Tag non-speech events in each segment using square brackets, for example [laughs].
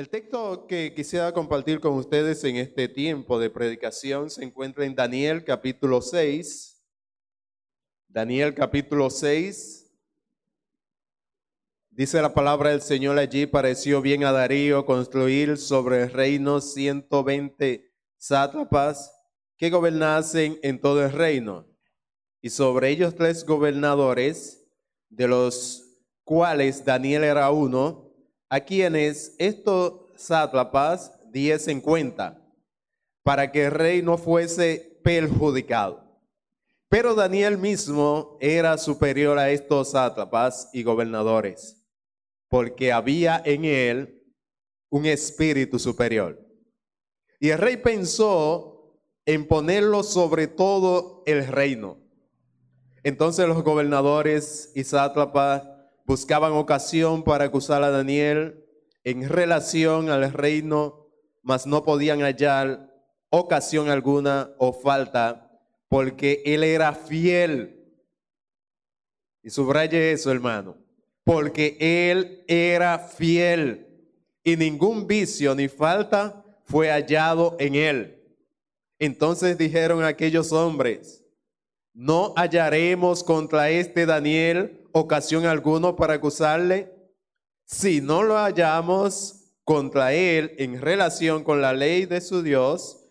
El texto que quisiera compartir con ustedes en este tiempo de predicación se encuentra en Daniel capítulo 6. Daniel capítulo 6. Dice la palabra del Señor allí, pareció bien a Darío construir sobre el reino 120 sátrapas que gobernasen en todo el reino, y sobre ellos tres gobernadores, de los cuales Daniel era uno, a quienes estos sátrapas diesen cuenta, para que el rey no fuese perjudicado. Pero Daniel mismo era superior a estos sátrapas y gobernadores porque había en él un espíritu superior. Y el rey pensó en ponerlo sobre todo el reino. Entonces los gobernadores y sátrapas buscaban ocasión para acusar a Daniel en relación al reino, mas no podían hallar ocasión alguna o falta, porque él era fiel. Y subraye eso, hermano porque él era fiel y ningún vicio ni falta fue hallado en él. Entonces dijeron aquellos hombres, no hallaremos contra este Daniel ocasión alguna para acusarle, si no lo hallamos contra él en relación con la ley de su Dios,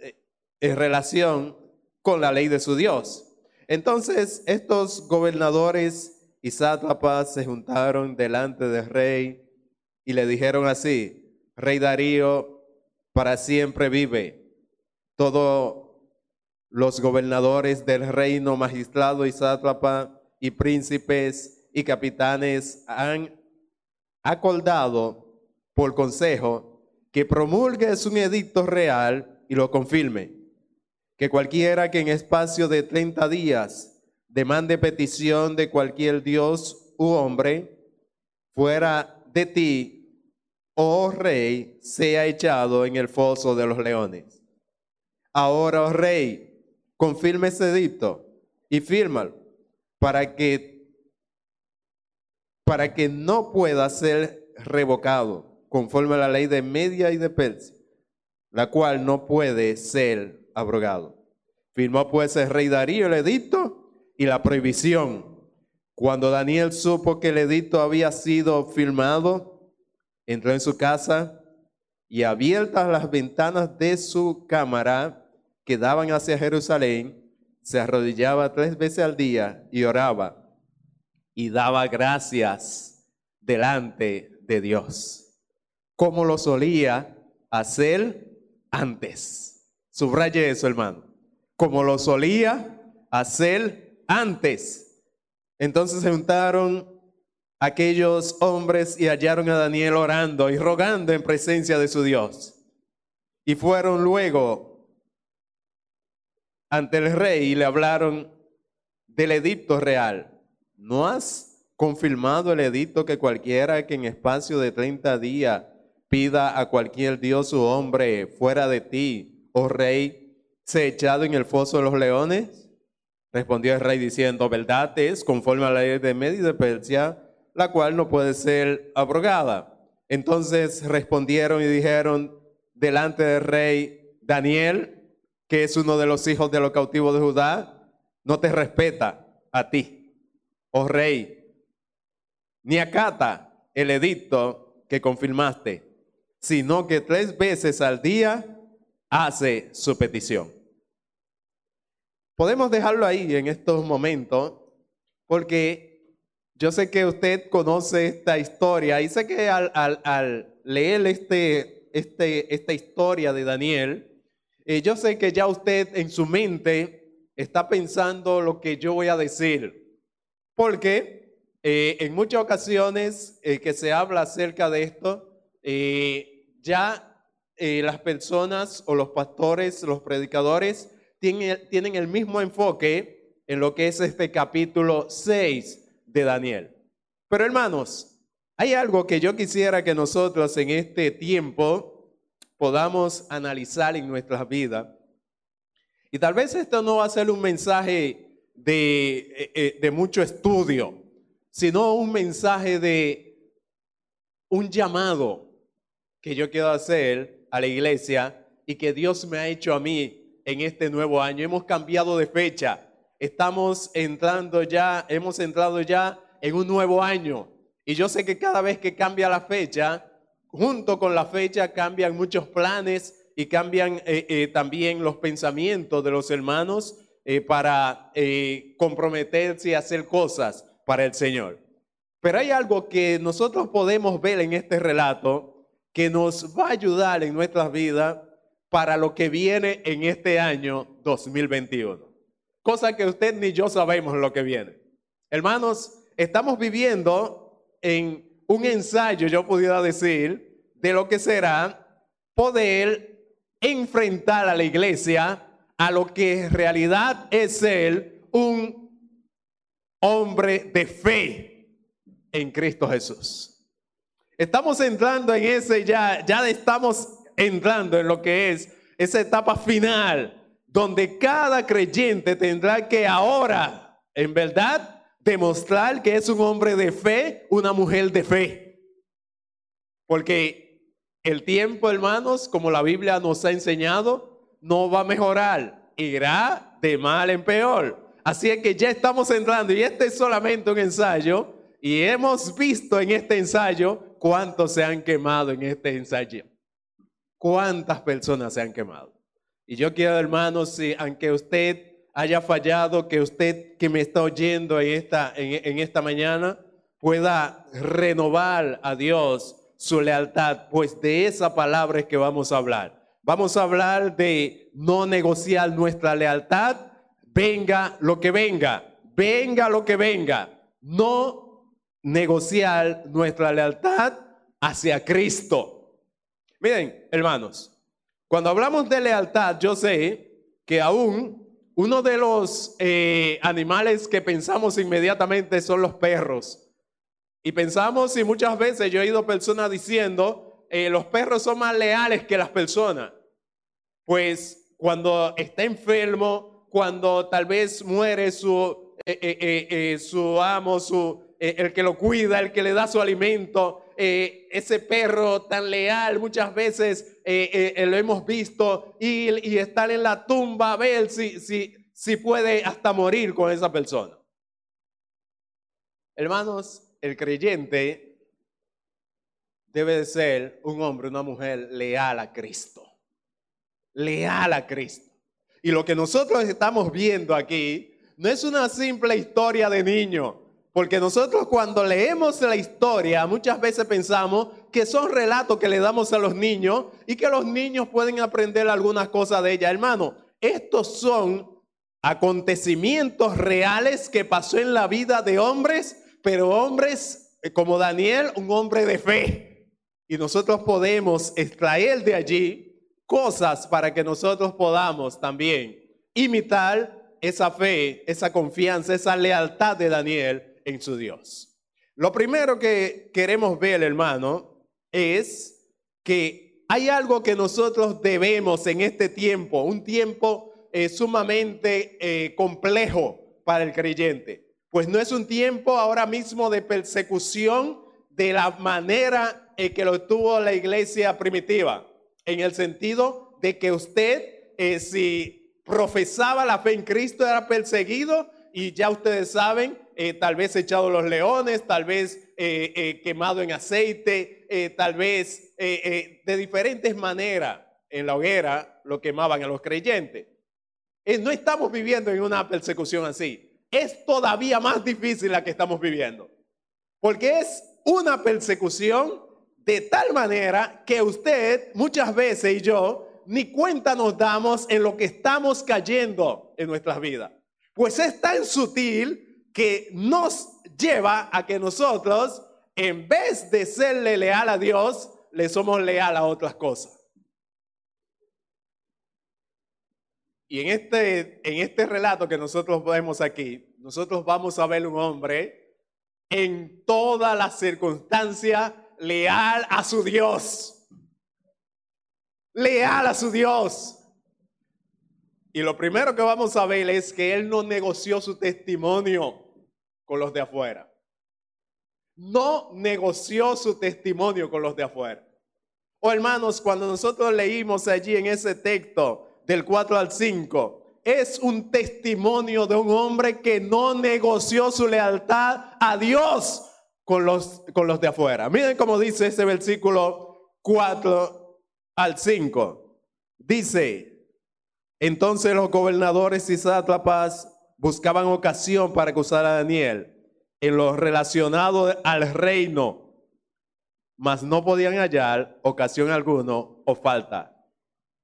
eh, en relación con la ley de su Dios. Entonces estos gobernadores y sátrapas se juntaron delante del rey y le dijeron así, Rey Darío, para siempre vive. Todos los gobernadores del reino, magistrado y sátrapa y príncipes y capitanes han acordado por consejo que promulgues un edicto real y lo confirme, que cualquiera que en espacio de 30 días demande petición de cualquier dios u hombre fuera de ti, oh rey, sea echado en el foso de los leones. Ahora, oh rey, confirme ese edicto y fírmalo para que para que no pueda ser revocado conforme a la ley de Media y de Persia, la cual no puede ser abrogado. Firmó pues el rey Darío el edicto y la prohibición. Cuando Daniel supo que el edicto había sido firmado, entró en su casa y abiertas las ventanas de su cámara que daban hacia Jerusalén, se arrodillaba tres veces al día y oraba y daba gracias delante de Dios, como lo solía hacer antes. Subraye eso, hermano. Como lo solía hacer antes. Entonces se juntaron aquellos hombres y hallaron a Daniel orando y rogando en presencia de su Dios. Y fueron luego ante el rey y le hablaron del edicto real. ¿No has confirmado el edicto que cualquiera que en espacio de 30 días pida a cualquier dios o hombre fuera de ti, oh rey, se echado en el foso de los leones? Respondió el rey diciendo, verdad es conforme a la ley de Medio de Persia, la cual no puede ser abrogada. Entonces respondieron y dijeron delante del rey Daniel, que es uno de los hijos de los cautivos de Judá, no te respeta a ti, oh rey, ni acata el edicto que confirmaste, sino que tres veces al día hace su petición. Podemos dejarlo ahí en estos momentos, porque yo sé que usted conoce esta historia y sé que al, leer este, este, esta historia de Daniel, eh, yo sé que ya usted en su mente está pensando lo que yo voy a decir, porque eh, en muchas ocasiones eh, que se habla acerca de esto, ya las personas o los pastores, los predicadores, tienen, el mismo enfoque en lo que es este capítulo 6 de Daniel. Pero hermanos, hay algo que yo quisiera que nosotros en este tiempo podamos analizar en nuestras vidas. Y tal vez esto no va a ser un mensaje de, eh, eh, de mucho estudio, sino un mensaje de un llamado que yo quiero hacer a la iglesia y que Dios me ha hecho a mí en este nuevo año. Hemos cambiado de fecha. Estamos entrando ya, hemos entrado ya en un nuevo año. Y yo sé que cada vez que cambia la fecha, junto con la fecha cambian muchos planes y cambian eh, eh, también los pensamientos de los hermanos eh, para comprometerse y hacer cosas para el Señor. Pero hay algo que nosotros podemos ver en este relato que nos va a ayudar en nuestras vidas para lo que viene en este año 2021. Cosa que usted ni yo sabemos lo que viene. Hermanos, estamos viviendo en un ensayo, yo pudiera decir, de lo que será poder enfrentar a la iglesia a lo que en realidad es él, un hombre de fe en Cristo Jesús. Estamos entrando en ese ya, ya estamos entrando en lo que es esa etapa final, donde cada creyente tendrá que ahora, en verdad, demostrar que es un hombre de fe, una mujer de fe. Porque el tiempo, hermanos, como la Biblia nos ha enseñado, no va a mejorar, irá de mal en peor. Así es que ya estamos entrando y este es solamente un ensayo y hemos visto en este ensayo cuántos se han quemado en este ensayo. ¿Cuántas personas se han quemado? Y yo quiero, hermanos, si, aunque usted haya fallado, que usted que me está oyendo en esta, en, esta mañana pueda renovar a Dios su lealtad, pues de esa palabra es que vamos a hablar. Vamos a hablar de no negociar nuestra lealtad, venga lo que venga, venga lo que venga, no negociar nuestra lealtad hacia Cristo. Miren, hermanos, cuando hablamos de lealtad, yo sé que aún uno de los eh, animales que pensamos inmediatamente son los perros. Y pensamos, y muchas veces yo he oído personas diciendo, eh, los perros son más leales que las personas. Pues cuando está enfermo, cuando tal vez muere su, eh, su amo, su, el que lo cuida, el que le da su alimento, eh, ese perro tan leal, muchas veces eh, eh, lo hemos visto, y, estar en la tumba a ver si, si, si puede hasta morir con esa persona. Hermanos, el creyente debe de ser un hombre, una mujer leal a Cristo. Leal a Cristo. Y lo que nosotros estamos viendo aquí no es una simple historia de niño. Porque nosotros cuando leemos la historia muchas veces pensamos que son relatos que le damos a los niños y que los niños pueden aprender algunas cosas de ella. Hermano, estos son acontecimientos reales que pasó en la vida de hombres, pero hombres eh, como Daniel, un hombre de fe. Y nosotros podemos extraer de allí cosas para que nosotros podamos también imitar esa fe, esa confianza, esa lealtad de Daniel en su Dios. Lo primero que queremos ver, hermano, es que hay algo que nosotros debemos en este tiempo, un tiempo eh, sumamente eh, complejo para el creyente. Pues no es un tiempo ahora mismo de persecución de la manera en que lo tuvo la iglesia primitiva, en el sentido de que usted, eh, si profesaba la fe en Cristo, era perseguido y ya ustedes saben, eh, tal vez echado los leones, tal vez eh, eh, quemado en aceite, tal vez de diferentes maneras en la hoguera lo quemaban a los creyentes. no estamos viviendo en una persecución así. Es todavía más difícil la que estamos viviendo. Porque es una persecución de tal manera que usted muchas veces y yo ni cuenta nos damos en lo que estamos cayendo en nuestras vidas. Pues es tan sutil que nos lleva a que nosotros, en vez de serle leal a Dios, le somos leal a otras cosas. Y en este, en este relato que nosotros vemos aquí, nosotros vamos a ver un hombre en toda la circunstancia leal a su Dios. Leal a su Dios. Y lo primero que vamos a ver es que él no negoció su testimonio con los de afuera. No negoció su testimonio con los de afuera. Oh hermanos, cuando nosotros leímos allí en ese texto del 4 al 5, es un testimonio de un hombre que no negoció su lealtad a Dios con los, con los de afuera. Miren cómo dice ese versículo 4 al 5. Dice, entonces los gobernadores y sátrapas buscaban ocasión para acusar a Daniel en lo relacionado al reino, mas no podían hallar ocasión alguno o falta,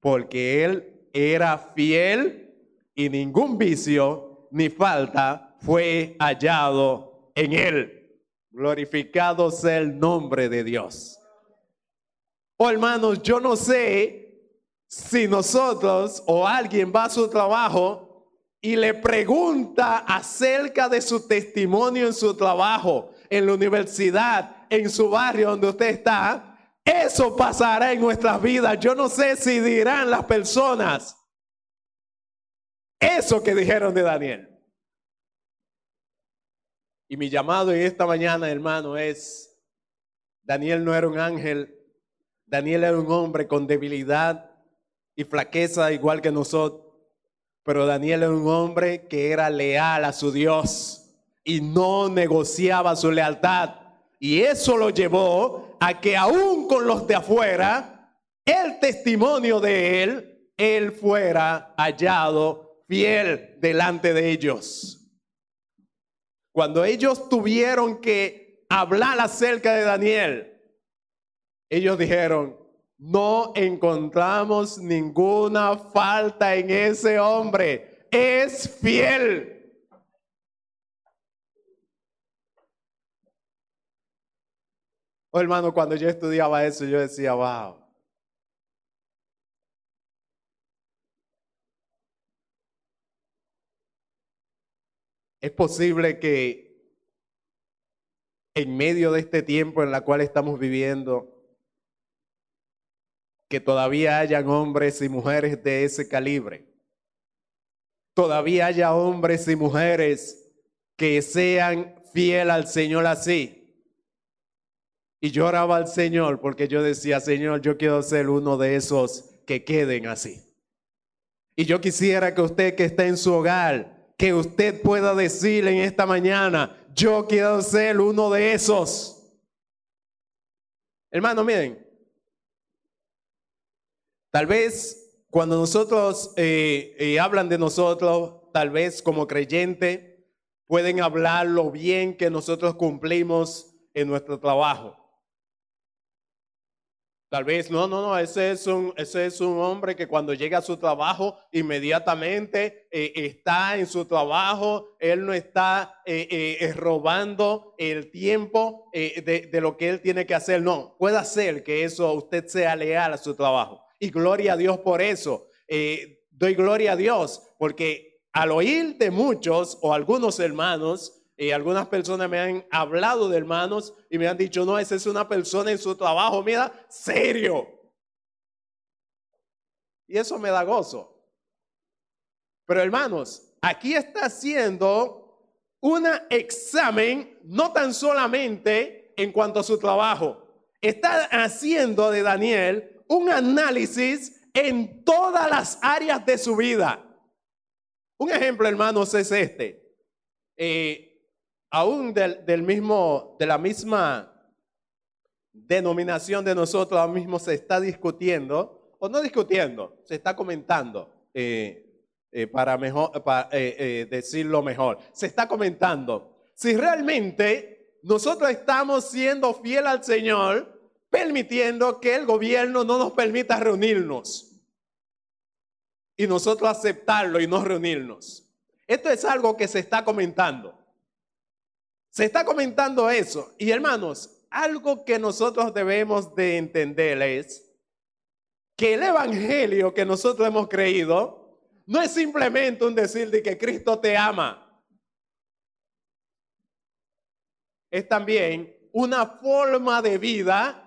porque él era fiel y ningún vicio ni falta fue hallado en él. Glorificado sea el nombre de Dios. Oh hermanos, yo no sé si nosotros o alguien va a su trabajo y le pregunta acerca de su testimonio en su trabajo, en la universidad, en su barrio donde usted está, eso pasará en nuestras vidas. Yo no sé si dirán las personas eso que dijeron de Daniel. Y mi llamado en esta mañana, hermano, es, Daniel no era un ángel, Daniel era un hombre con debilidad y flaqueza igual que nosotros, pero Daniel era un hombre que era leal a su Dios y no negociaba su lealtad. Y eso lo llevó a que aún con los de afuera, el testimonio de él, él fuera hallado fiel delante de ellos. Cuando ellos tuvieron que hablar acerca de Daniel, ellos dijeron, no encontramos ninguna falta en ese hombre, es fiel. Oh, hermano, cuando yo estudiaba eso, yo decía, wow. Es posible que en medio de este tiempo en la cual estamos viviendo, que todavía hayan hombres y mujeres de ese calibre. Todavía haya hombres y mujeres que sean fiel al Señor así. Y yo oraba al Señor porque yo decía, Señor, yo quiero ser uno de esos que queden así. Y yo quisiera que usted que está en su hogar, que usted pueda decir en esta mañana, yo quiero ser uno de esos. Hermano, miren, tal vez cuando nosotros eh, eh, hablan de nosotros, tal vez como creyente, pueden hablar lo bien que nosotros cumplimos en nuestro trabajo. Tal vez, no, no, no, ese es un, ese es un hombre que cuando llega a su trabajo inmediatamente eh, está en su trabajo, él no está eh, robando el tiempo de, de, lo que él tiene que hacer. No, puede hacer que eso usted sea leal a su trabajo. Y gloria a Dios por eso. doy gloria a Dios porque al oír de muchos o algunos hermanos, y algunas personas me han hablado de hermanos y me han dicho, no, esa es una persona en su trabajo, mira, serio. Y eso me da gozo. Pero hermanos, aquí está haciendo un examen, no tan solamente en cuanto a su trabajo, está haciendo de Daniel un análisis en todas las áreas de su vida. Un ejemplo, hermanos, es este. Eh, aún del, mismo, de la misma denominación de nosotros, ahora mismo se está discutiendo, o no discutiendo, se está comentando, eh, eh, para, mejor, para decirlo mejor, se está comentando si realmente nosotros estamos siendo fiel al Señor, permitiendo que el gobierno no nos permita reunirnos y nosotros aceptarlo y no reunirnos. Esto es algo que se está comentando. Se está comentando eso. Y hermanos, algo que nosotros debemos de entender es que el evangelio que nosotros hemos creído no es simplemente un decir de que Cristo te ama. Es también una forma de vida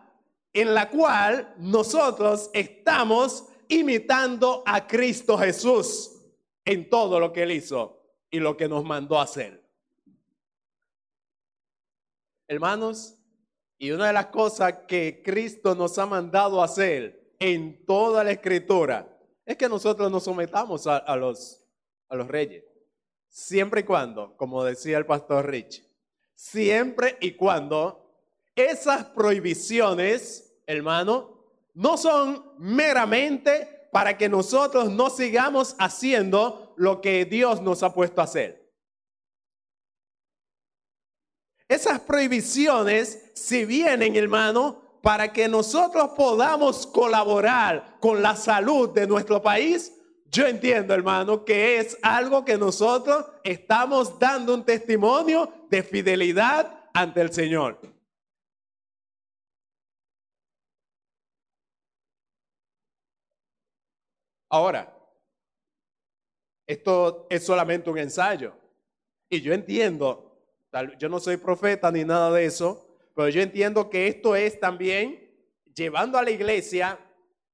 en la cual nosotros estamos imitando a Cristo Jesús en todo lo que él hizo y lo que nos mandó a hacer. Hermanos, Y una de las cosas que Cristo nos ha mandado a hacer en toda la escritura es que nosotros nos sometamos a, los, a los reyes. Siempre y cuando, como decía el pastor Rich, siempre y cuando esas prohibiciones, hermano, no son meramente para que nosotros no sigamos haciendo lo que Dios nos ha puesto a hacer. Esas prohibiciones, si vienen, hermano, para que nosotros podamos colaborar con la salud de nuestro país, yo entiendo, hermano, que es algo que nosotros estamos dando un testimonio de fidelidad ante el Señor. Ahora, esto es solamente un ensayo. Y yo entiendo yo no soy profeta ni nada de eso, pero yo entiendo que esto es también llevando a la iglesia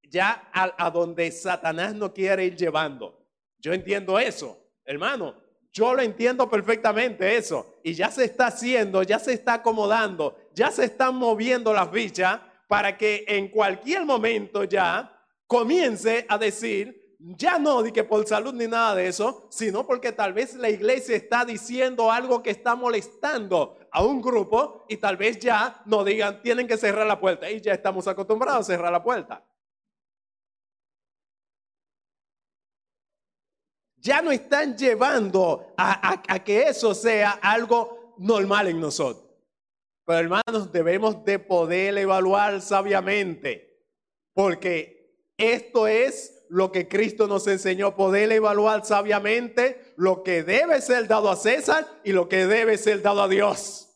ya a, donde Satanás no quiere ir llevando. Yo entiendo eso, hermano. Yo lo entiendo perfectamente eso. Y ya se está haciendo, ya se está acomodando, ya se están moviendo las fichas para que en cualquier momento ya comience a decir, ya no di que por salud ni nada de eso, sino porque tal vez la iglesia está diciendo algo que está molestando a un grupo y tal vez ya no digan, tienen que cerrar la puerta. Y ya estamos acostumbrados a cerrar la puerta. Ya no están llevando a, a que eso sea algo normal en nosotros. Pero hermanos, debemos de poder evaluar sabiamente, porque esto es lo que Cristo nos enseñó, poder evaluar sabiamente lo que debe ser dado a César y lo que debe ser dado a Dios.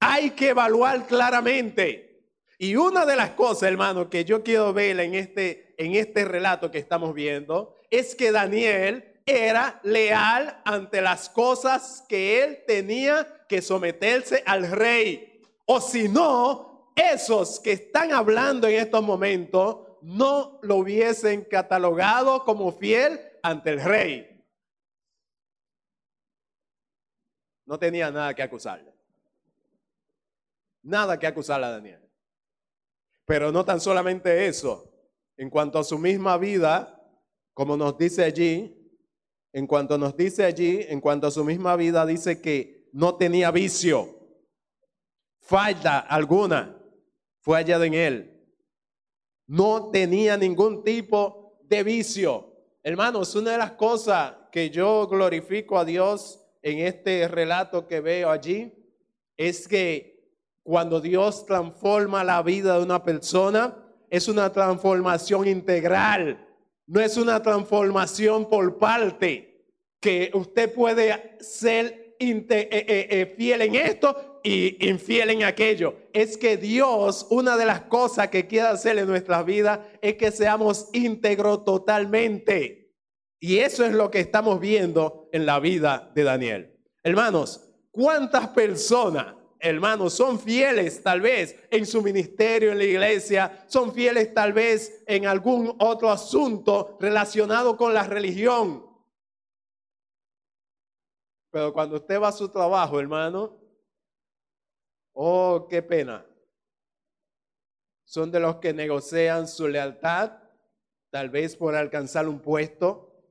Hay que evaluar claramente. Y una de las cosas, hermano, que yo quiero ver en este, en este relato que estamos viendo, es que Daniel era leal ante las cosas que él tenía que someterse al rey. O si no, esos que están hablando en estos momentos no lo hubiesen catalogado como fiel ante el rey. No tenía nada que acusarle. Nada que acusarle a Daniel. Pero no tan solamente eso. En cuanto a su misma vida, como nos dice allí, en cuanto nos dice allí, en cuanto a su misma vida, dice que no tenía vicio. Falta alguna fue hallada en él. No tenía ningún tipo de vicio. Hermanos, una de las cosas que yo glorifico a Dios en este relato que veo allí es que cuando Dios transforma la vida de una persona, es una transformación integral, no es una transformación por parte, que usted puede ser eh, eh, eh, fiel en esto y infiel en aquello. Es que Dios, una de las cosas que quiere hacer en nuestra vida es que seamos íntegros totalmente. Y eso es lo que estamos viendo en la vida de Daniel. Hermanos, ¿cuántas personas, hermanos, son fieles tal vez en su ministerio en la iglesia? Son fieles tal vez en algún otro asunto relacionado con la religión. Pero cuando usted va a su trabajo, hermano, Oh, qué pena. Son de los que negocian su lealtad, tal vez por alcanzar un puesto,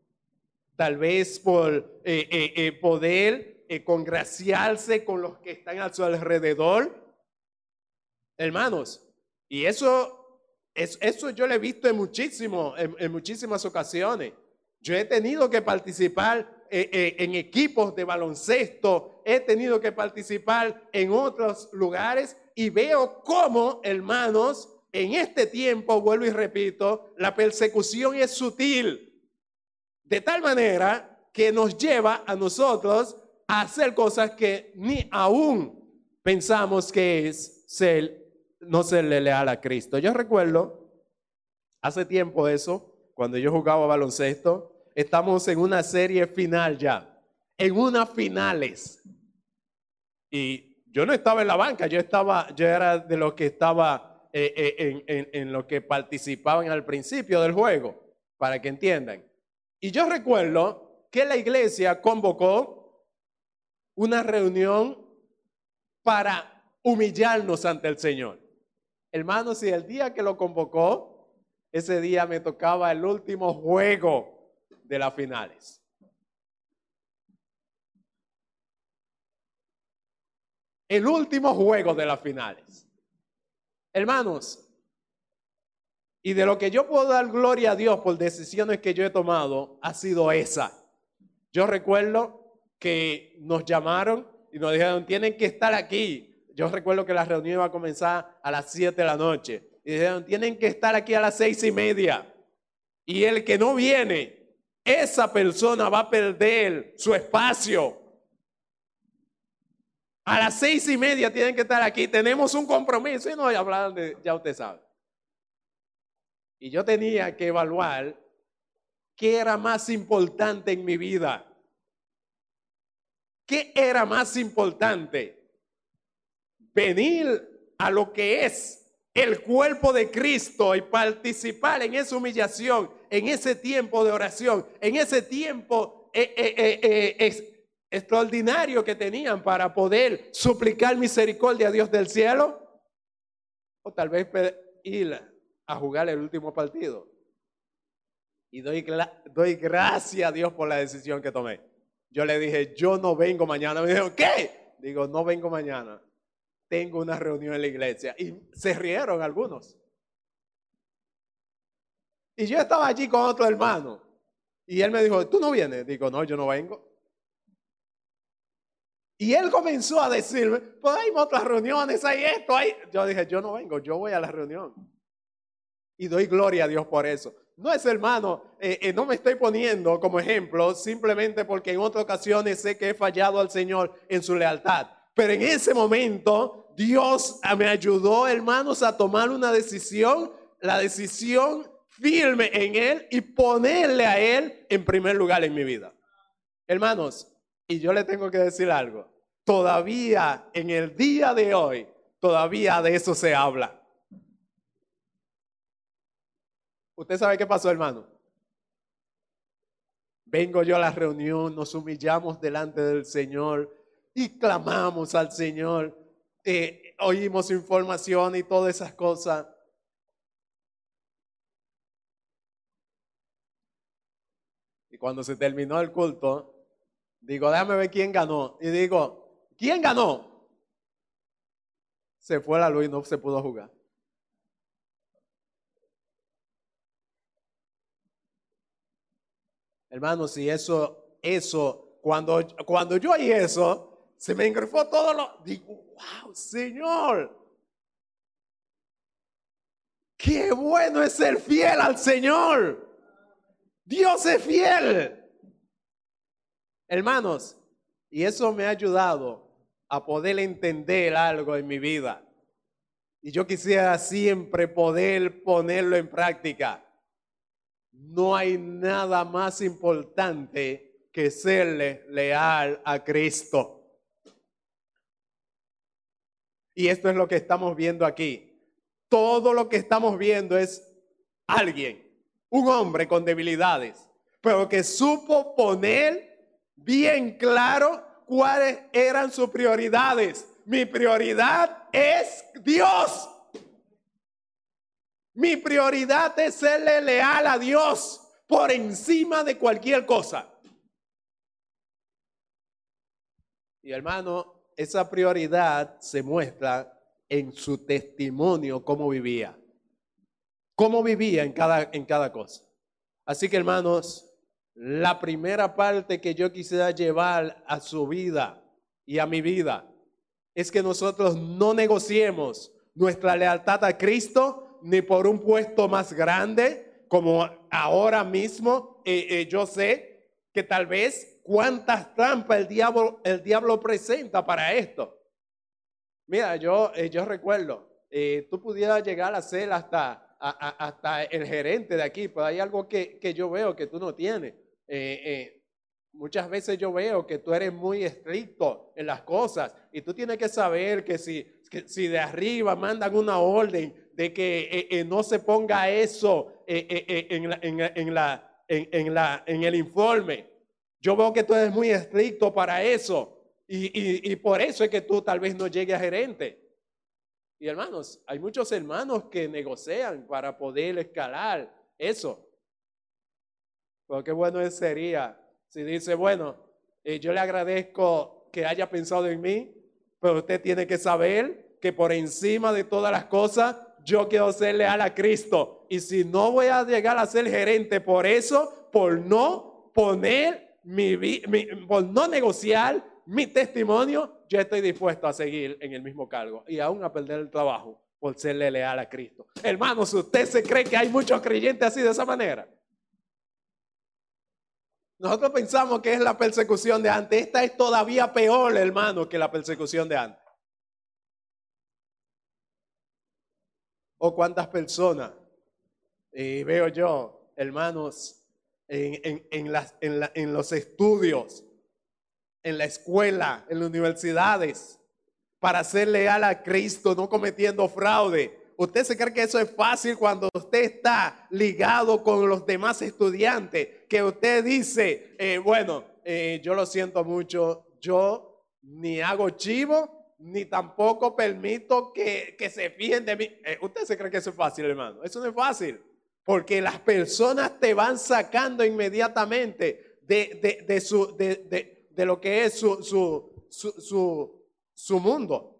tal vez por eh, eh, eh, poder congraciarse con los que están a su alrededor. Hermanos, y eso, eso yo lo he visto en, muchísimo, en muchísimas ocasiones. Yo he tenido que participar eh, eh, en equipos de baloncesto, he tenido que participar en otros lugares y veo cómo, hermanos, en este tiempo, vuelvo y repito, la persecución es sutil, de tal manera que nos lleva a nosotros a hacer cosas que ni aún pensamos que es ser, no serle leal a Cristo. Yo recuerdo hace tiempo eso, cuando yo jugaba baloncesto, estamos en una serie final ya, en unas finales. Y yo no estaba en la banca, yo estaba, yo era de los que estaba eh, eh, en, los que participaban al principio del juego, para que entiendan. Y yo recuerdo que la iglesia convocó una reunión para humillarnos ante el Señor. Hermanos, si el día que lo convocó, ese día me tocaba el último juego de las finales. El último juego de las finales. Hermanos, y de lo que yo puedo dar gloria a Dios por decisiones que yo he tomado, ha sido esa. Yo recuerdo que nos llamaron y nos dijeron, tienen que estar aquí. Yo recuerdo que la reunión iba a comenzar a las 7 de la noche. Y dijeron, tienen que estar aquí a las seis y media. Y el que no viene, esa persona va a perder su espacio. A las seis y media tienen que estar aquí. Tenemos un compromiso. Y no voy a hablar de, ya usted sabe. Y yo tenía que evaluar qué era más importante en mi vida. ¿Qué era más importante? Venir a lo que es el cuerpo de Cristo y participar en esa humillación, en ese tiempo de oración, en ese tiempo eh, eh, eh, extraordinario que tenían para poder suplicar misericordia a Dios del cielo. O tal vez ir a jugar el último partido. Y doy, doy gracias a Dios por la decisión que tomé. Yo le dije, yo no vengo mañana. Me dijo, ¿qué? Digo, no vengo mañana. Tengo una reunión en la iglesia. Y se rieron algunos. Y yo estaba allí con otro hermano. Y él me dijo, ¿tú no vienes? Digo, no, yo no vengo. Y él comenzó a decirme, pues hay otras reuniones, hay esto, hay... Yo dije, yo no vengo, yo voy a la reunión. Y doy gloria a Dios por eso. No es hermano, eh, eh, no me estoy poniendo como ejemplo simplemente porque en otras ocasiones sé que he fallado al Señor en su lealtad. Pero en ese momento Dios me ayudó, hermanos, a tomar una decisión, la decisión firme en Él y ponerle a Él en primer lugar en mi vida. Hermanos, y yo le tengo que decir algo, todavía en el día de hoy, todavía de eso se habla. ¿Usted sabe qué pasó, hermano? Vengo yo a la reunión, nos humillamos delante del Señor y clamamos al Señor, eh, oímos información y todas esas cosas. Y cuando se terminó el culto, digo, déjame ver quién ganó. Y digo, ¿quién ganó? Se fue la luz y no se pudo jugar. Hermanos, y eso, eso, cuando, cuando yo oí eso, se me engrifó todo lo. Digo, wow, Señor. Qué bueno es ser fiel al Señor. Dios es fiel. Hermanos, y eso me ha ayudado a poder entender algo en mi vida. Y yo quisiera siempre poder ponerlo en práctica. No hay nada más importante que serle leal a Cristo. Y esto es lo que estamos viendo aquí. Todo lo que estamos viendo es alguien, un hombre con debilidades, pero que supo poner bien claro cuáles eran sus prioridades. Mi prioridad es Dios. Mi prioridad es serle leal a Dios por encima de cualquier cosa. Y hermano, esa prioridad se muestra en su testimonio, cómo vivía. Cómo vivía en cada, en cada cosa. Así que hermanos, la primera parte que yo quisiera llevar a su vida y a mi vida es que nosotros no negociemos nuestra lealtad a Cristo ni por un puesto más grande, como ahora mismo eh, eh, yo sé que tal vez cuántas trampas el diablo, el diablo presenta para esto. Mira, yo, eh, yo recuerdo, tú pudieras llegar a ser hasta, hasta el gerente de aquí, pero hay algo que, que yo veo que tú no tienes. Muchas veces yo veo que tú eres muy estricto en las cosas y tú tienes que saber que si, si de arriba mandan una orden de que eh, eh, no se ponga eso eh, en, la, en, la, en, la, en el informe. Yo veo que tú eres muy estricto para eso y, y, y, por eso es que tú tal vez no llegues a gerente. Y hermanos, hay muchos hermanos que negocian para poder escalar eso. Pero qué bueno sería si dice, bueno, eh, yo le agradezco que haya pensado en mí, pero usted tiene que saber que por encima de todas las cosas, yo quiero ser leal a Cristo. Y si no voy a llegar a ser gerente por eso, por no poner mi, mi por no negociar mi testimonio, yo estoy dispuesto a seguir en el mismo cargo y aún a perder el trabajo por serle leal a Cristo. Hermanos, ¿usted se cree que hay muchos creyentes así de esa manera? Nosotros pensamos que es la persecución de antes. Esta es todavía peor, hermano, que la persecución de antes. O cuántas personas veo yo, hermanos, en, en los estudios en la escuela, en las universidades, para ser leal a Cristo, no cometiendo fraude. ¿Usted se cree que eso es fácil cuando usted está ligado con los demás estudiantes? Que usted dice, eh, bueno, eh, yo lo siento mucho, yo ni hago chivo, ni tampoco permito que, se fijen de mí. Eh, ¿Usted se cree que eso es fácil, hermano? Eso no es fácil, porque las personas te van sacando inmediatamente de, de, su, de, de lo que es su, su, su, mundo.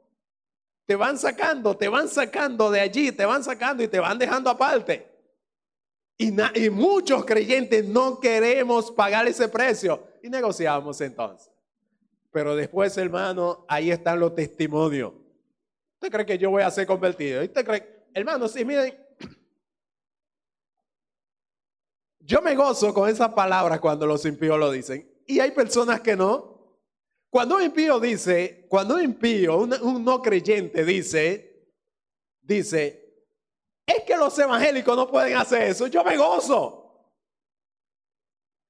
Te van sacando, te van sacando de allí, te van sacando y te van dejando aparte. Y, muchos creyentes no queremos pagar ese precio y negociamos entonces. Pero después, hermano, ahí están los testimonios. ¿Usted cree que yo voy a ser convertido? Hermano, sí, miren. Yo me gozo con esa palabra cuando los impíos lo dicen y hay personas que no. Cuando un impío dice, cuando un impío, un, no creyente dice, dice, es que los evangélicos no pueden hacer eso, yo me gozo.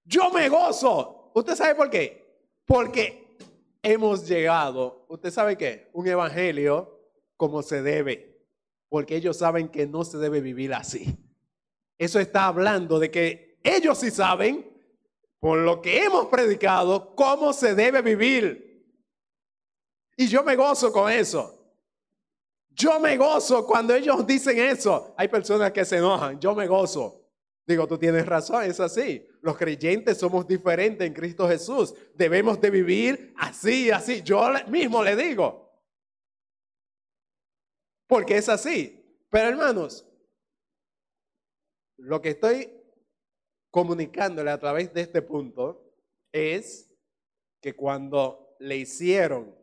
Yo me gozo. ¿Usted sabe por qué? Porque hemos llegado, ¿usted sabe qué? Un evangelio como se debe, porque ellos saben que no se debe vivir así. Eso está hablando de que ellos sí saben por lo que hemos predicado, cómo se debe vivir. Y yo me gozo con eso. Yo me gozo cuando ellos dicen eso. Hay personas que se enojan, yo me gozo. Digo, tú tienes razón, es así. Los creyentes somos diferentes en Cristo Jesús. Debemos de vivir así, así. Yo mismo le digo. Porque es así. Pero hermanos, lo que estoy comunicándole a través de este punto es que cuando le hicieron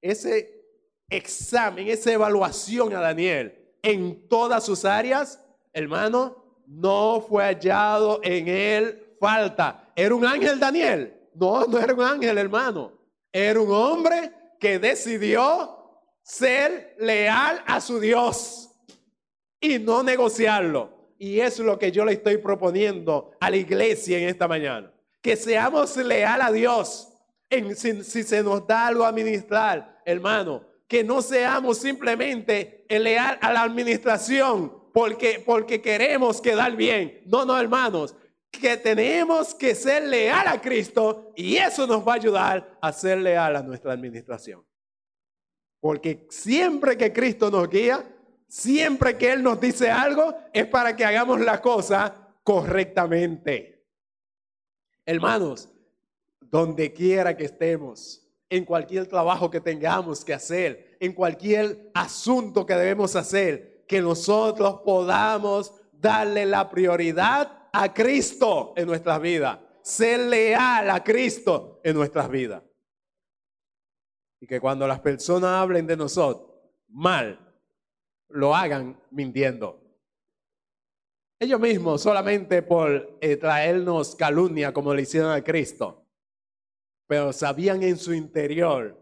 ese examen, esa evaluación a Daniel en todas sus áreas, hermano, no fue hallado en él falta. ¿Era un ángel Daniel? No, no era un ángel, hermano. Era un hombre que decidió ser leal a su Dios y no negociarlo. Y es lo que yo le estoy proponiendo a la iglesia en esta mañana. Que seamos leal a Dios. Si, se nos da algo a administrar, hermano, que no seamos simplemente leal a la administración porque, porque queremos quedar bien. No, no, hermanos, que tenemos que ser leal a Cristo y eso nos va a ayudar a ser leal a nuestra administración. Porque siempre que Cristo nos guía, Siempre que Él nos dice algo es para que hagamos la cosa correctamente. Hermanos, donde quiera que estemos, en cualquier trabajo que tengamos que hacer, en cualquier asunto que debemos hacer, que nosotros podamos darle la prioridad a Cristo en nuestras vidas, ser leal a Cristo en nuestras vidas. Y que cuando las personas hablen de nosotros mal, lo hagan mintiendo. Ellos mismos, solamente por eh, traernos calumnia como le hicieron a Cristo, pero sabían en su interior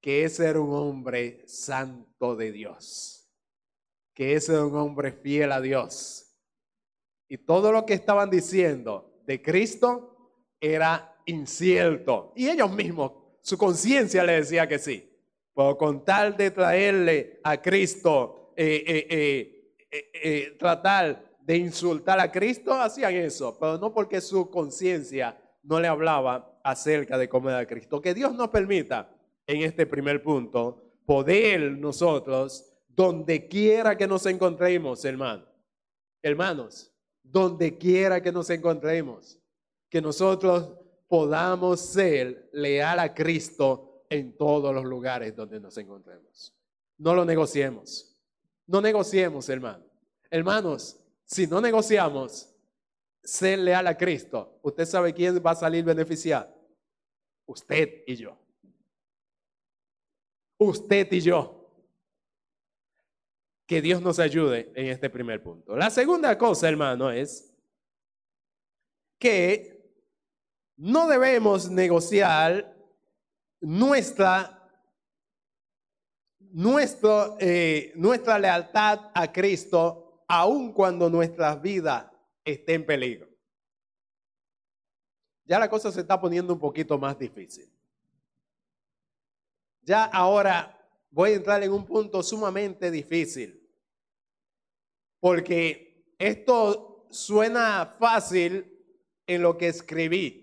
que ese era un hombre santo de Dios, que ese era un hombre fiel a Dios. Y todo lo que estaban diciendo de Cristo era incierto. Y ellos mismos, su conciencia le decía que sí. Pero con tal de traerle a Cristo eh, eh, eh, tratar de insultar a Cristo, hacían eso, pero no porque su conciencia no le hablaba acerca de cómo era Cristo. Que Dios nos permita, en este primer punto, poder nosotros donde quiera que nos encontremos, hermano. Hermanos, donde quiera que nos encontremos, que nosotros podamos ser leal a Cristo en todos los lugares donde nos encontremos. No lo negociemos. No negociemos, hermano. Hermanos, si no negociamos ser leal a Cristo, ¿usted sabe quién va a salir beneficiado? Usted y yo. Usted y yo. Que Dios nos ayude en este primer punto. La segunda cosa, hermano, es que no debemos negociar nuestra, eh, nuestra lealtad a Cristo aun cuando nuestra vida esté en peligro. Ya la cosa se está poniendo un poquito más difícil. Ya ahora voy a entrar en un punto sumamente difícil. Porque esto suena fácil en lo que escribí.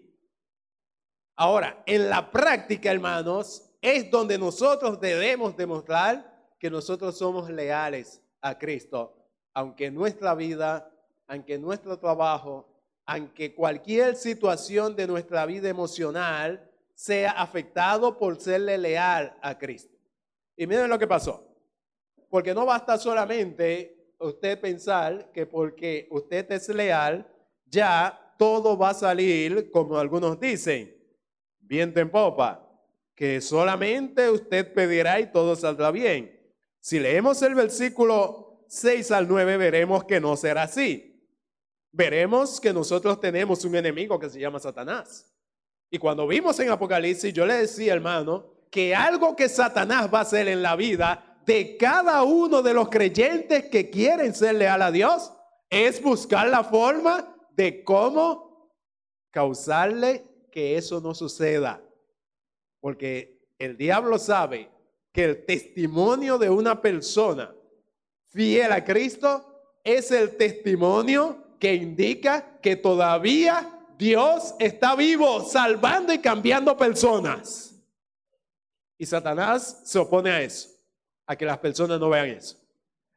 Ahora, en la práctica, hermanos, es donde nosotros debemos demostrar que nosotros somos leales a Cristo, aunque nuestra vida, aunque nuestro trabajo, aunque cualquier situación de nuestra vida emocional sea afectado por serle leal a Cristo. Y miren lo que pasó. Porque no basta solamente usted pensar que porque usted es leal, ya todo va a salir como algunos dicen viento en popa, que solamente usted pedirá y todo saldrá bien. Si leemos el versículo 6 al 9, veremos que no será así. Veremos que nosotros tenemos un enemigo que se llama Satanás. Y cuando vimos en Apocalipsis, yo le decía, hermano, que algo que Satanás va a hacer en la vida de cada uno de los creyentes que quieren ser leal a Dios es buscar la forma de cómo causarle que eso no suceda. Porque el diablo sabe que el testimonio de una persona fiel a Cristo es el testimonio que indica que todavía Dios está vivo, salvando y cambiando personas. Y Satanás se opone a eso, a que las personas no vean eso.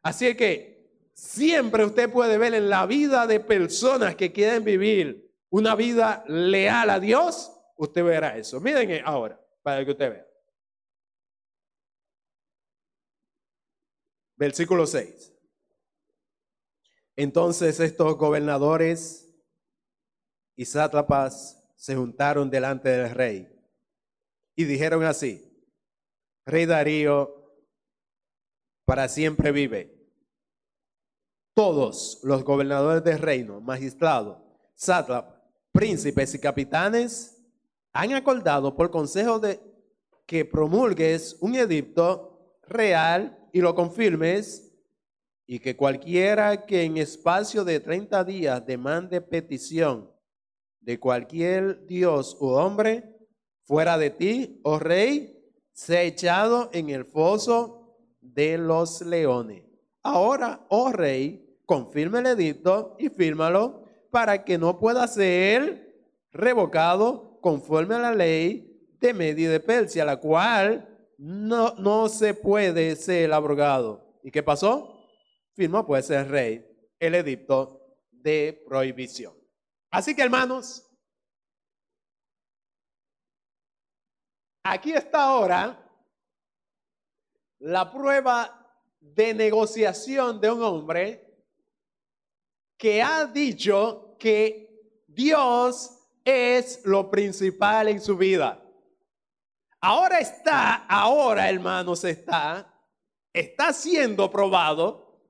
Así que siempre usted puede ver en la vida de personas que quieren vivir una vida leal a Dios, usted verá eso. Miren ahora, para que usted vea. Versículo 6. Entonces estos gobernadores y sátrapas se juntaron delante del rey y dijeron así, Rey Darío, para siempre vive. Todos los gobernadores del reino, magistrados, sátrapas, príncipes y capitanes han acordado por consejo de que promulgues un edicto real y lo confirmes y que cualquiera que en espacio de 30 días demande petición de cualquier dios u hombre fuera de ti, oh rey, sea echado en el foso de los leones. Ahora, oh rey, confirme el edicto y fírmalo para que no pueda ser revocado conforme a la ley de Media de Persia, la cual no, no se puede ser abrogado. ¿Y qué pasó? Firmó pues el rey el edicto de prohibición. Así que hermanos, aquí está ahora la prueba de negociación de un hombre que ha dicho que Dios es lo principal en su vida. Ahora está, ahora hermanos, está, está siendo probado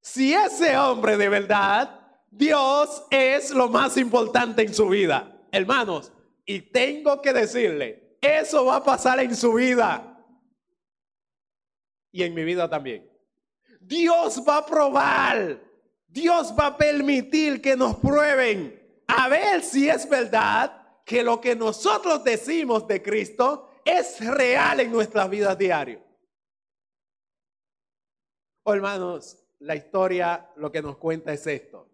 si ese hombre de verdad, Dios es lo más importante en su vida. Hermanos, y tengo que decirle, eso va a pasar en su vida y en mi vida también. Dios va a probar Dios va a permitir que nos prueben a ver si es verdad que lo que nosotros decimos de Cristo es real en nuestras vidas diarias. Oh, hermanos, la historia lo que nos cuenta es esto.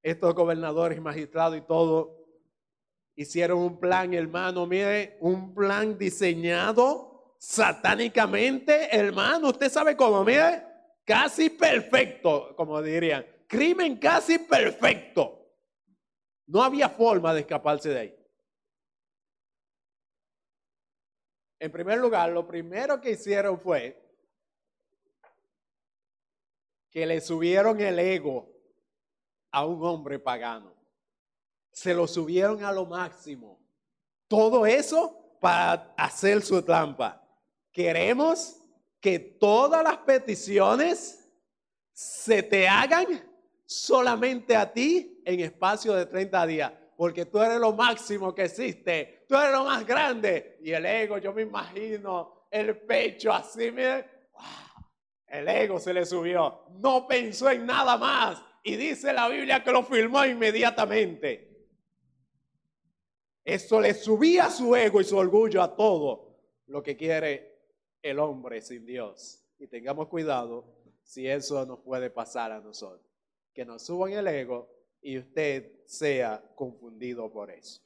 Estos gobernadores, magistrados y todo hicieron un plan, hermano, mire, un plan diseñado satánicamente, hermano, usted sabe cómo, mire, casi perfecto, como dirían, crimen casi perfecto. No había forma de escaparse de ahí. En primer lugar, lo primero que hicieron fue que le subieron el ego a un hombre pagano. Se lo subieron a lo máximo. Todo eso para hacer su trampa. Queremos que todas las peticiones se te hagan solamente a ti en espacio de 30 días, porque tú eres lo máximo que existe, tú eres lo más grande. Y el ego, yo me imagino el pecho así, mire, el ego se le subió, no pensó en nada más. Y dice la Biblia que lo firmó inmediatamente. Eso le subía su ego y su orgullo a todo lo que quiere el hombre sin Dios. Y tengamos cuidado si eso nos puede pasar a nosotros. Que nos suban el ego y usted sea confundido por eso.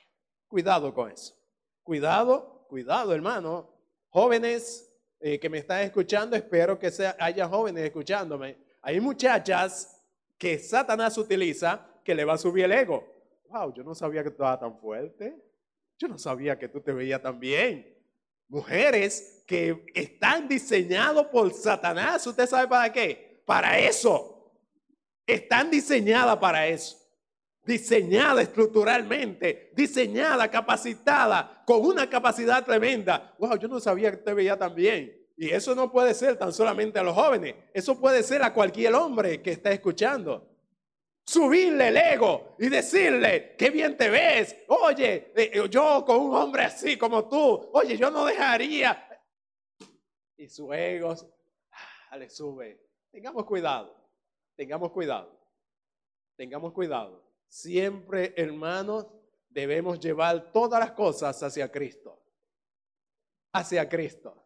Cuidado con eso. Cuidado, cuidado hermano. Jóvenes eh, que me están escuchando, espero que haya jóvenes escuchándome. Hay muchachas que Satanás utiliza que le va a subir el ego. Wow, yo no sabía que tú estabas tan fuerte. Yo no sabía que tú te veías tan bien. Mujeres que están diseñadas por Satanás. ¿Usted sabe para qué? Para eso. Están diseñadas para eso diseñada estructuralmente, diseñada, capacitada, con una capacidad tremenda. Wow, yo no sabía que te veía tan bien. Y eso no puede ser tan solamente a los jóvenes, eso puede ser a cualquier hombre que está escuchando. Subirle el ego y decirle, qué bien te ves. Oye, eh, yo con un hombre así como tú, oye, yo no dejaría. Y su ego ah, le sube. Tengamos cuidado, tengamos cuidado, tengamos cuidado. Siempre, hermanos, debemos llevar todas las cosas hacia Cristo. Hacia Cristo.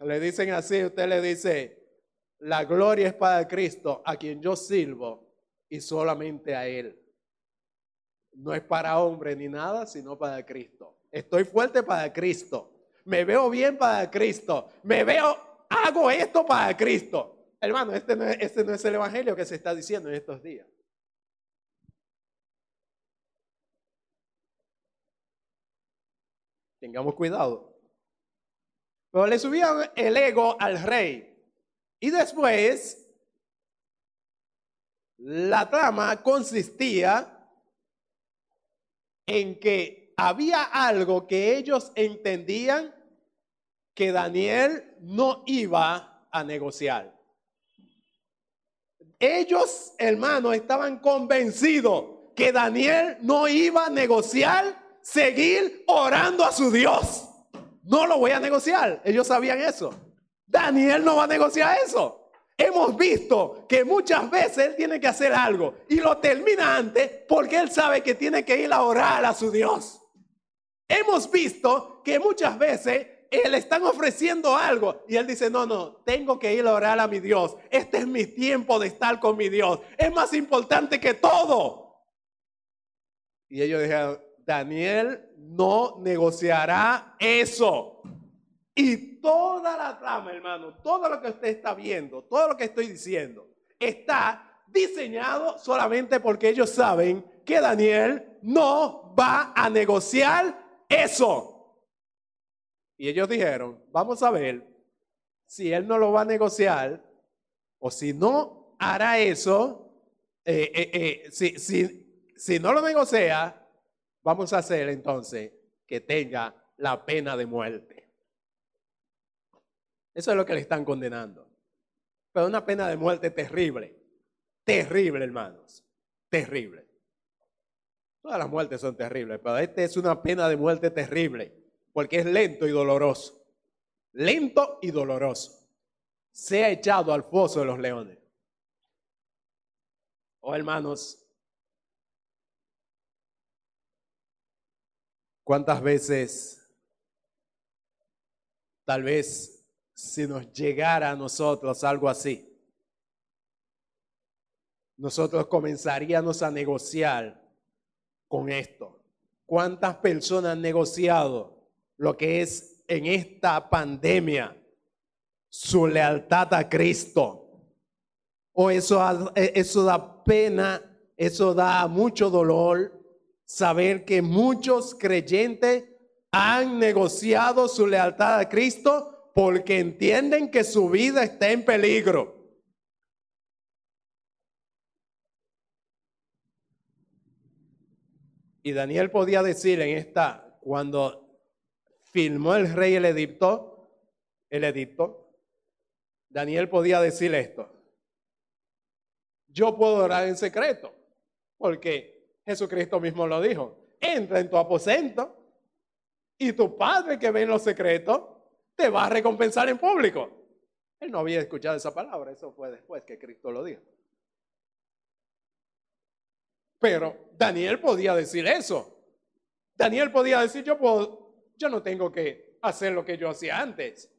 Le dicen así, usted le dice, la gloria es para Cristo, a quien yo sirvo, y solamente a Él. No es para hombre ni nada, sino para Cristo. Estoy fuerte para Cristo. Me veo bien para Cristo. Me veo, hago esto para Cristo. Hermano, este no este no es el evangelio que se está diciendo en estos días. Tengamos cuidado. Pero le subían el ego al rey. Y después, la trama consistía en que había algo que ellos entendían que Daniel no iba a negociar. Ellos, hermanos, estaban convencidos que Daniel no iba a negociar seguir orando a su Dios. No lo voy a negociar. Ellos sabían eso. Daniel no va a negociar eso. Hemos visto que muchas veces él tiene que hacer algo y lo termina antes porque él sabe que tiene que ir a orar a su Dios. Hemos visto que muchas veces le están ofreciendo algo y él dice, no, no, tengo que ir a orar a mi Dios. Este es mi tiempo de estar con mi Dios. Es más importante que todo. Y ellos dijeron, Daniel no negociará eso. Y toda la trama, hermano, todo lo que usted está viendo, todo lo que estoy diciendo, está diseñado solamente porque ellos saben que Daniel no va a negociar eso. Y ellos dijeron, vamos a ver si él no lo va a negociar o si no hará eso, eh, eh, eh, si, si, si no lo negocia, vamos a hacer entonces que tenga la pena de muerte. Eso es lo que le están condenando. Pero una pena de muerte terrible. Terrible, hermanos. Terrible. Todas las muertes son terribles, pero esta es una pena de muerte terrible, porque es lento y doloroso. Lento y doloroso. Se ha echado al foso de los leones. Oh, hermanos, ¿Cuántas veces, tal vez, si nos llegara a nosotros algo así, nosotros comenzaríamos a negociar con esto? ¿Cuántas personas han negociado lo que es en esta pandemia? Su lealtad a Cristo. O eso, eso da pena, eso da mucho dolor saber que muchos creyentes han negociado su lealtad a Cristo porque entienden que su vida está en peligro. Y Daniel podía decir en esta, cuando filmó el rey el edicto, el edicto, Daniel podía decir esto. Yo puedo orar en secreto, porque Jesucristo mismo lo dijo. Entra en tu aposento y tu padre que ve en los secretos te va a recompensar en público. Él no había escuchado esa palabra, eso fue después que Cristo lo dijo. Pero Daniel podía decir eso. Daniel podía decir, yo, puedo, yo no tengo que hacer lo que yo hacía antes.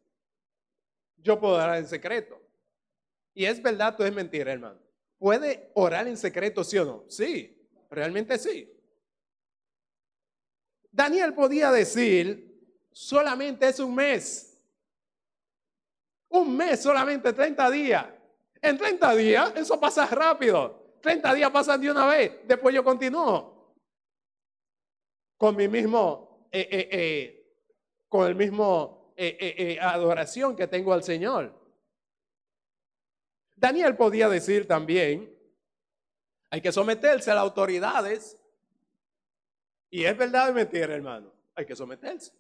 Yo puedo orar en secreto. Y es verdad, tú es mentira, hermano. ¿Puede orar en secreto, sí o no? Sí, realmente sí. Daniel podía decir, solamente es un mes. Un mes, solamente 30 días. En 30 días, eso pasa rápido. 30 días pasan de una vez, después yo continúo con mi mismo, eh, eh, eh, con el mismo adoración que tengo al Señor. Daniel podía decir también, hay que someterse a las autoridades. Y es verdad y mentira, hermano, hay que someterse.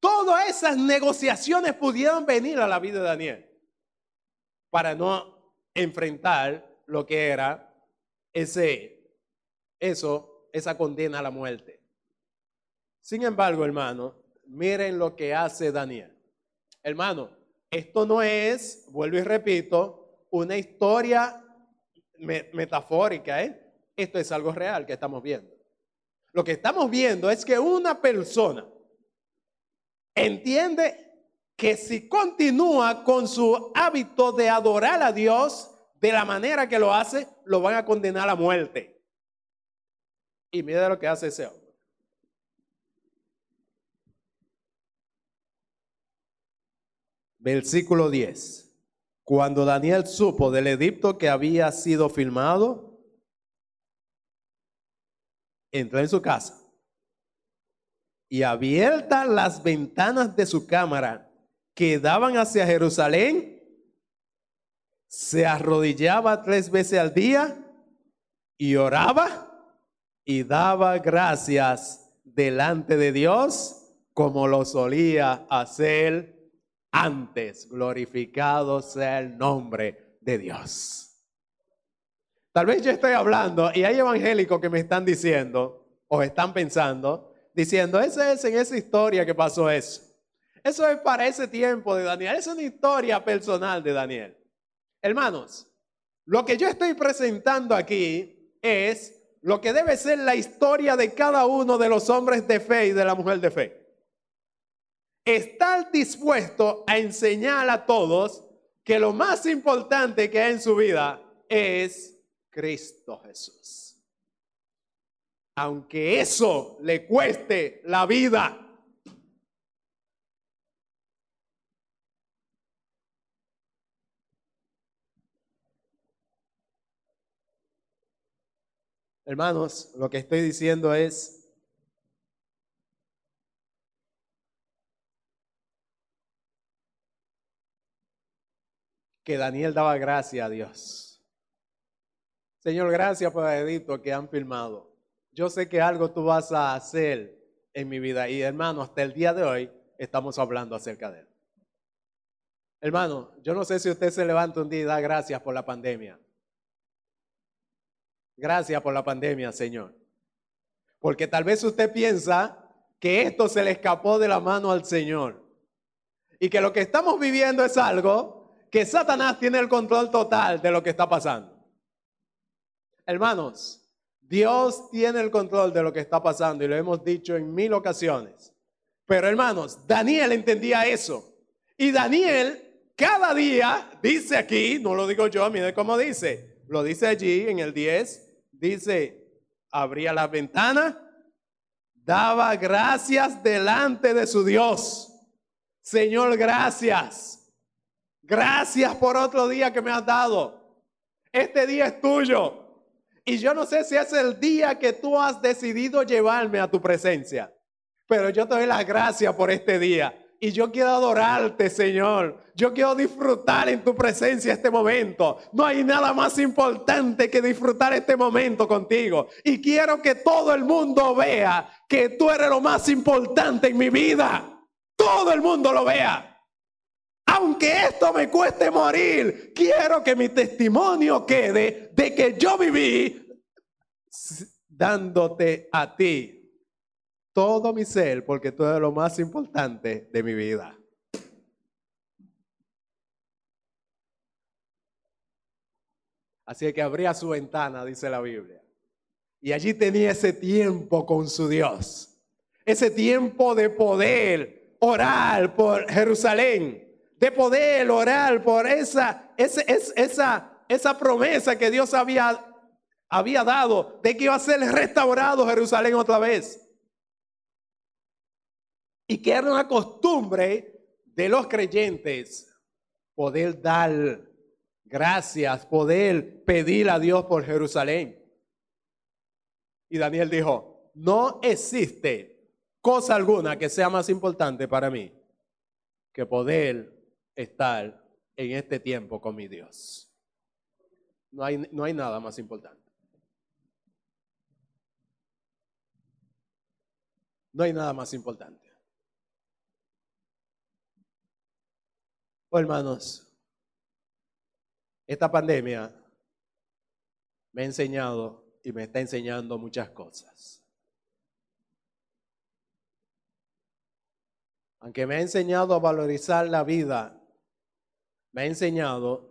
Todas esas negociaciones pudieron venir a la vida de Daniel para no enfrentar lo que era ese, eso, esa condena a la muerte. Sin embargo, hermano, miren lo que hace Daniel. Hermano, esto no es, vuelvo y repito, una historia metafórica, ¿eh? Esto es algo real que estamos viendo. Lo que estamos viendo es que una persona entiende que si continúa con su hábito de adorar a Dios, de la manera que lo hace, lo van a condenar a muerte. Y mira lo que hace ese. Versículo 10. Cuando Daniel supo del edicto que había sido filmado, entró en su casa y abiertas las ventanas de su cámara que daban hacia Jerusalén, se arrodillaba tres veces al día y oraba y daba gracias delante de Dios como lo solía hacer antes. Glorificado sea el nombre de Dios. Tal vez yo estoy hablando y hay evangélicos que me están diciendo o están pensando, diciendo, esa es en esa historia que pasó eso. Eso es para ese tiempo de Daniel. Es una historia personal de Daniel. Hermanos, lo que yo estoy presentando aquí es lo que debe ser la historia de cada uno de los hombres de fe y de la mujer de fe. Estar dispuesto a enseñar a todos que lo más importante que hay en su vida es Cristo Jesús. Aunque eso le cueste la vida. Hermanos, lo que estoy diciendo es, que Daniel daba gracias a Dios. Señor, gracias por el que han filmado. Yo sé que algo tú vas a hacer en mi vida y hermano, hasta el día de hoy estamos hablando acerca de él. Hermano, yo no sé si usted se levanta un día y da gracias por la pandemia. Gracias por la pandemia, Señor. Porque tal vez usted piensa que esto se le escapó de la mano al Señor. Y que lo que estamos viviendo es algo que Satanás tiene el control total de lo que está pasando. Hermanos, Dios tiene el control de lo que está pasando y lo hemos dicho en mil ocasiones. Pero hermanos, Daniel entendía eso. Y Daniel cada día dice aquí, no lo digo yo, mire cómo dice, lo dice allí en el 10, dice, abría la ventana, daba gracias delante de su Dios. Señor, gracias. Gracias por otro día que me has dado. Este día es tuyo. Y yo no sé si es el día que tú has decidido llevarme a tu presencia, pero yo te doy las gracias por este día. Y yo quiero adorarte, Señor. Yo quiero disfrutar en tu presencia este momento. No hay nada más importante que disfrutar este momento contigo. Y quiero que todo el mundo vea que tú eres lo más importante en mi vida. Todo el mundo lo vea. Aunque esto me cueste morir, quiero que mi testimonio quede de que yo viví dándote a ti todo mi ser porque tú eres lo más importante de mi vida. Así que abría su ventana, dice la Biblia. Y allí tenía ese tiempo con su Dios. Ese tiempo de poder orar por Jerusalén. De poder orar por esa, esa, esa, esa promesa que Dios había, había dado de que iba a ser restaurado Jerusalén otra vez y que era una costumbre de los creyentes poder dar gracias, poder pedir a Dios por Jerusalén. Y Daniel dijo, no existe cosa alguna que sea más importante para mí que poder estar en este tiempo con mi Dios. No hay, no hay nada más importante. No hay nada más importante. Oh, hermanos, esta pandemia me ha enseñado y me está enseñando muchas cosas. Aunque me ha enseñado a valorizar la vida, me ha enseñado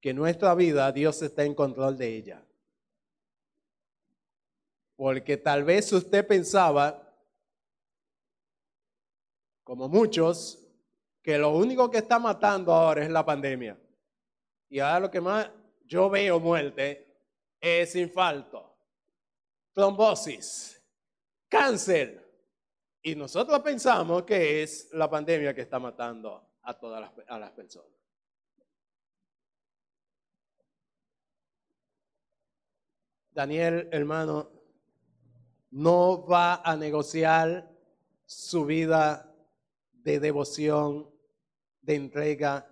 que nuestra vida Dios está en control de ella. Porque tal vez usted pensaba, como muchos, que lo único que está matando ahora es la pandemia. Y ahora lo que más yo veo muerte es infarto, trombosis, cáncer. Y nosotros pensamos que es la pandemia que está matando a todas las, a las personas. Daniel, hermano, no va a negociar su vida de devoción de entrega,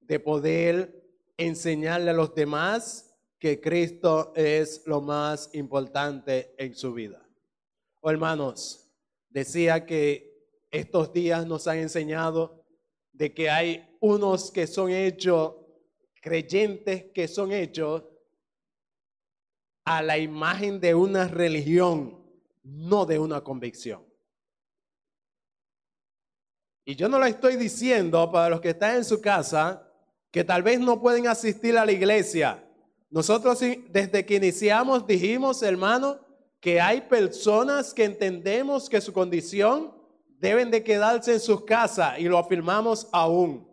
de poder enseñarle a los demás que Cristo es lo más importante en su vida. Oh, hermanos, decía que estos días nos han enseñado de que hay unos que son hechos, creyentes que son hechos a la imagen de una religión, no de una convicción. Y yo no le estoy diciendo para los que están en su casa que tal vez no pueden asistir a la iglesia. Nosotros desde que iniciamos dijimos, hermano, que hay personas que entendemos que su condición deben de quedarse en sus casas y lo afirmamos aún.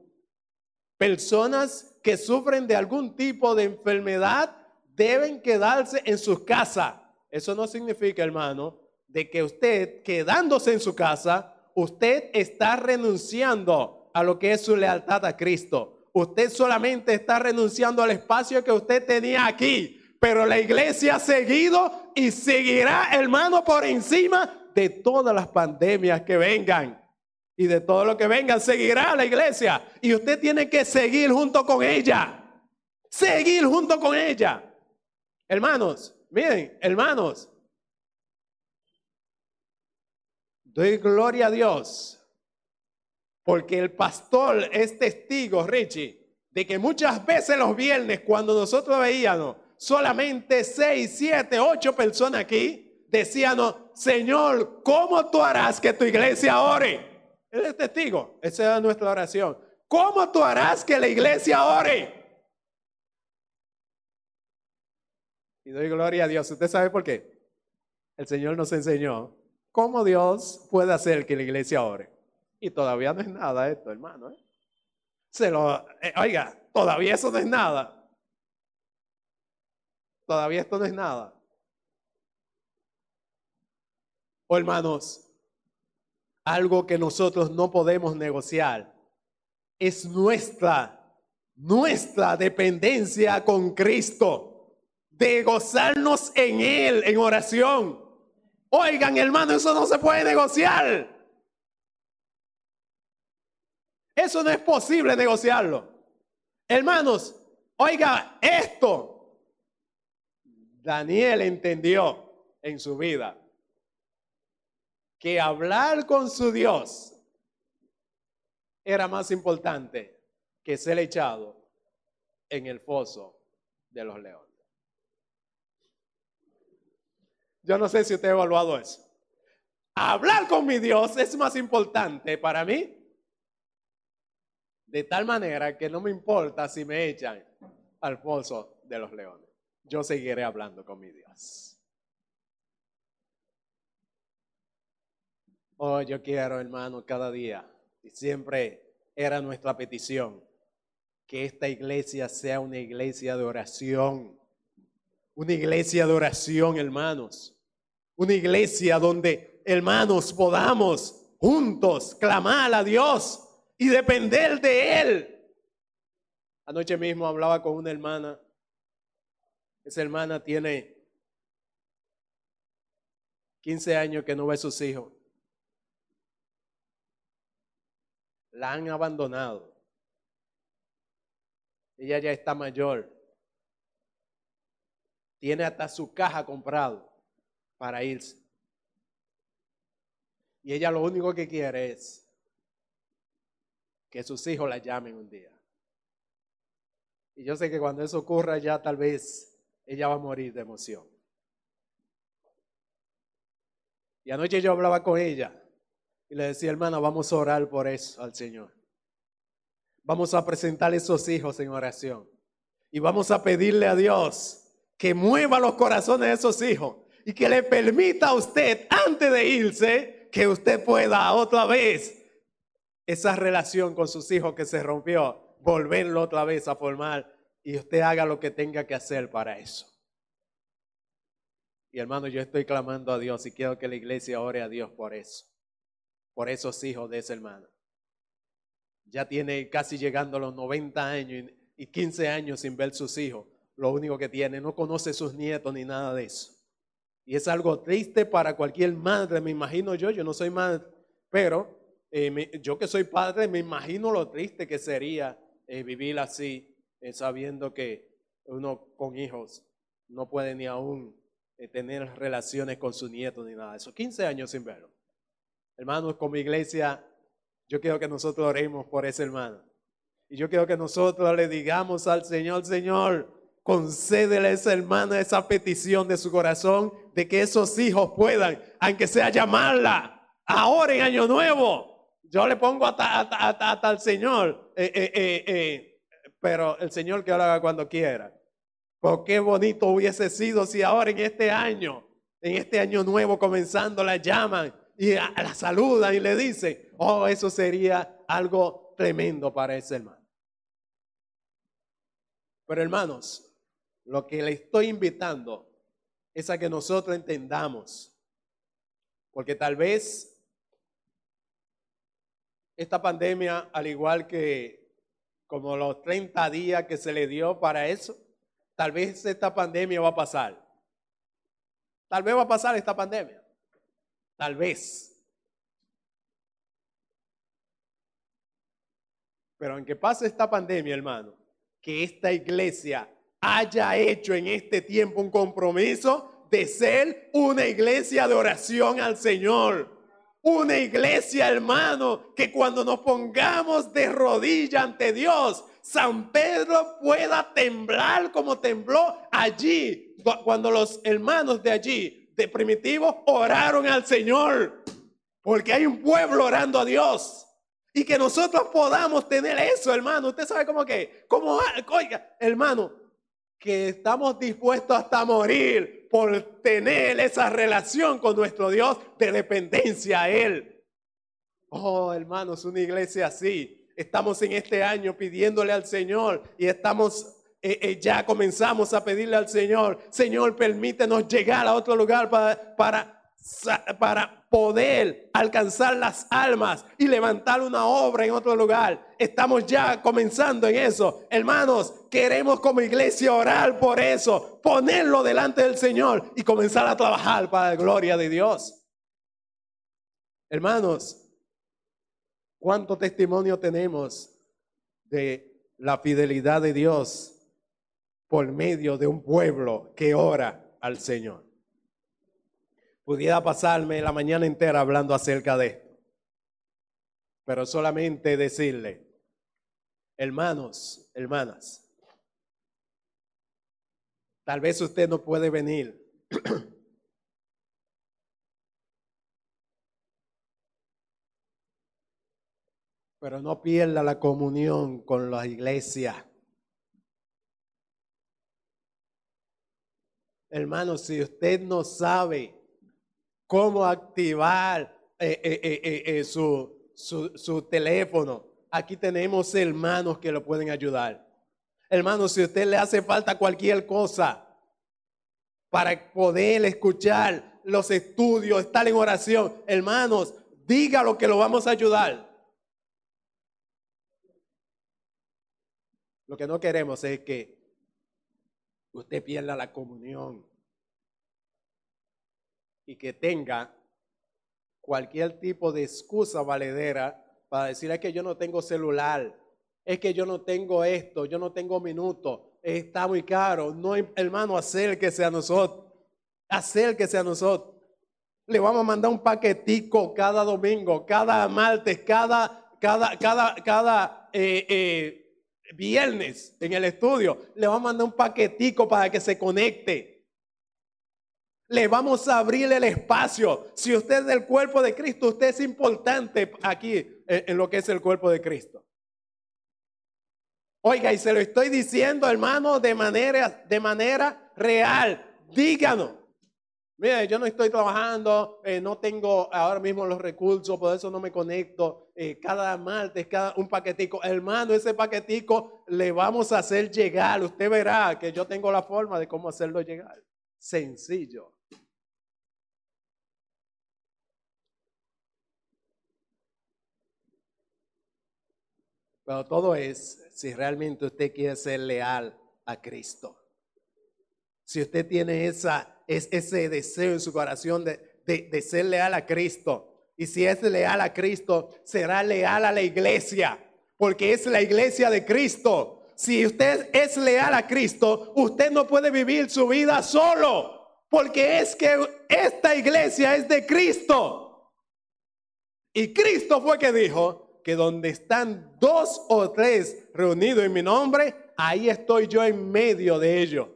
Personas que sufren de algún tipo de enfermedad deben quedarse en sus casas. Eso no significa, hermano, de que usted quedándose en su casa usted está renunciando a lo que es su lealtad a Cristo. Usted solamente está renunciando al espacio que usted tenía aquí. Pero la iglesia ha seguido y seguirá, hermano, por encima de todas las pandemias que vengan. Y de todo lo que venga, seguirá la iglesia. Y usted tiene que seguir junto con ella. Seguir junto con ella. Hermanos, miren, hermanos, Doy gloria a Dios, porque el pastor es testigo, Richie, de que muchas veces los viernes cuando nosotros veíamos solamente seis, siete, ocho personas aquí, decíamos, Señor, ¿cómo tú harás que tu iglesia ore? Él es testigo, esa es nuestra oración. ¿Cómo tú harás que la iglesia ore? Y doy gloria a Dios. ¿Usted sabe por qué? El Señor nos enseñó ¿Cómo Dios puede hacer que la iglesia ore? Y todavía no es nada esto, hermano. ¿eh? Se lo, eh, oiga, todavía eso no es nada. Todavía esto no es nada. Oh, hermanos, algo que nosotros no podemos negociar es nuestra, nuestra dependencia con Cristo, de gozarnos en Él en oración. Oigan, hermano, eso no se puede negociar. Eso no es posible negociarlo. Hermanos, oiga esto. Daniel entendió en su vida que hablar con su Dios era más importante que ser echado en el foso de los leones. Yo no sé si usted ha evaluado eso. Hablar con mi Dios es más importante para mí. De tal manera que no me importa si me echan al foso de los leones. Yo seguiré hablando con mi Dios. Oh, yo quiero, hermano, cada día, y siempre era nuestra petición, que esta iglesia sea una iglesia de oración. Una iglesia de oración, hermanos. Una iglesia donde, hermanos, podamos juntos clamar a Dios y depender de Él. Anoche mismo hablaba con una hermana. Esa hermana tiene 15 años que no ve a sus hijos. La han abandonado. Ella ya está mayor. Tiene hasta su caja comprado para irse. Y ella lo único que quiere es que sus hijos la llamen un día. Y yo sé que cuando eso ocurra ya tal vez ella va a morir de emoción. Y anoche yo hablaba con ella y le decía, hermana, vamos a orar por eso al Señor. Vamos a presentar esos hijos en oración. Y vamos a pedirle a Dios que mueva los corazones de esos hijos y que le permita a usted, antes de irse, que usted pueda otra vez esa relación con sus hijos que se rompió, volverlo otra vez a formar y usted haga lo que tenga que hacer para eso. Y hermano, yo estoy clamando a Dios y quiero que la iglesia ore a Dios por eso por esos hijos de ese hermano. Ya tiene casi llegando a los 90 años y 15 años sin ver sus hijos. Lo único que tiene, no conoce sus nietos ni nada de eso. Y es algo triste para cualquier madre, me imagino yo, yo no soy madre, pero eh, yo que soy padre, me imagino lo triste que sería eh, vivir así, eh, sabiendo que uno con hijos no puede ni aún tener relaciones con su nieto ni nada de eso. 15 años sin verlo. Hermanos, como iglesia, yo quiero que nosotros oremos por ese hermano. Y yo quiero que nosotros le digamos al Señor, Señor, concédele a esa hermana esa petición de su corazón de que esos hijos puedan, aunque sea llamarla ahora en Año Nuevo. Yo le pongo hasta, al Señor, eh, eh, eh, pero el Señor que lo haga cuando quiera. Porque qué bonito hubiese sido si ahora en este año, en este año nuevo comenzando, la llaman y la saluda y le dice, oh, eso sería algo tremendo para ese hermano. Pero hermanos, lo que le estoy invitando es a que nosotros entendamos, porque tal vez esta pandemia, al igual que como los 30 días que se le dio para eso, tal vez esta pandemia va a pasar. Tal vez va a pasar esta pandemia. Tal vez. Pero aunque pase esta pandemia, hermano, que esta iglesia haya hecho en este tiempo un compromiso de ser una iglesia de oración al Señor. Una iglesia, hermano, que cuando nos pongamos de rodilla ante Dios, San Pedro pueda temblar como tembló allí, cuando los hermanos de allí de primitivos oraron al Señor. Porque hay un pueblo orando a Dios. Y que nosotros podamos tener eso, hermano. Usted sabe cómo que, cómo, oiga, hermano, que estamos dispuestos hasta morir por tener esa relación con nuestro Dios de dependencia a Él. Oh, hermanos, una iglesia así. Estamos en este año pidiéndole al Señor y estamos eh, eh, ya comenzamos a pedirle al Señor, Señor, permítenos llegar a otro lugar para, para, para poder alcanzar las almas y levantar una obra en otro lugar. Estamos ya comenzando en eso. Hermanos, queremos como iglesia orar por eso, ponerlo delante del Señor y comenzar a trabajar para la gloria de Dios. Hermanos, ¿cuánto testimonio tenemos de la fidelidad de Dios por medio de un pueblo que ora al Señor? Pudiera pasarme la mañana entera hablando acerca de esto, pero solamente decirle, hermanos, hermanas, tal vez usted no puede venir. [clears throat] Pero no pierda la comunión con la iglesia. Hermanos, si usted no sabe cómo activar eh, eh, eh, su, su, teléfono. Aquí tenemos hermanos que lo pueden ayudar. Hermanos, si usted le hace falta cualquier cosa para poder escuchar los estudios, estar en oración, hermanos, dígalo que lo vamos a ayudar. Lo que no queremos es que usted pierda la comunión y que tenga cualquier tipo de excusa valedera para decir es que yo no tengo celular, es que yo no tengo esto, yo no tengo minutos, está muy caro. No, hermano, acérquese a nosotros, acérquese a nosotros. Le vamos a mandar un paquetico cada domingo, cada martes, cada, cada, cada, cada eh, eh, viernes en el estudio. Le vamos a mandar un paquetico para que se conecte. Le vamos a abrir el espacio. Si usted es del cuerpo de Cristo, usted es importante aquí en lo que es el cuerpo de Cristo. Oiga, y se lo estoy diciendo, hermano, de manera, de manera real. Díganos. Mire, yo no estoy trabajando, eh, no tengo ahora mismo los recursos, por eso no me conecto. Eh, cada martes, cada un paquetico. Hermano, ese paquetico le vamos a hacer llegar. Usted verá que yo tengo la forma de cómo hacerlo llegar. Sencillo. Pero todo es si realmente usted quiere ser leal a Cristo. Si usted tiene esa, es, ese deseo en su corazón de, de ser leal a Cristo. Y si es leal a Cristo, será leal a la iglesia. Porque es la iglesia de Cristo. Si usted es leal a Cristo, usted no puede vivir su vida solo. Porque es que esta iglesia es de Cristo. Y Cristo fue que dijo, que donde están dos o tres reunidos en mi nombre, ahí estoy yo en medio de ellos.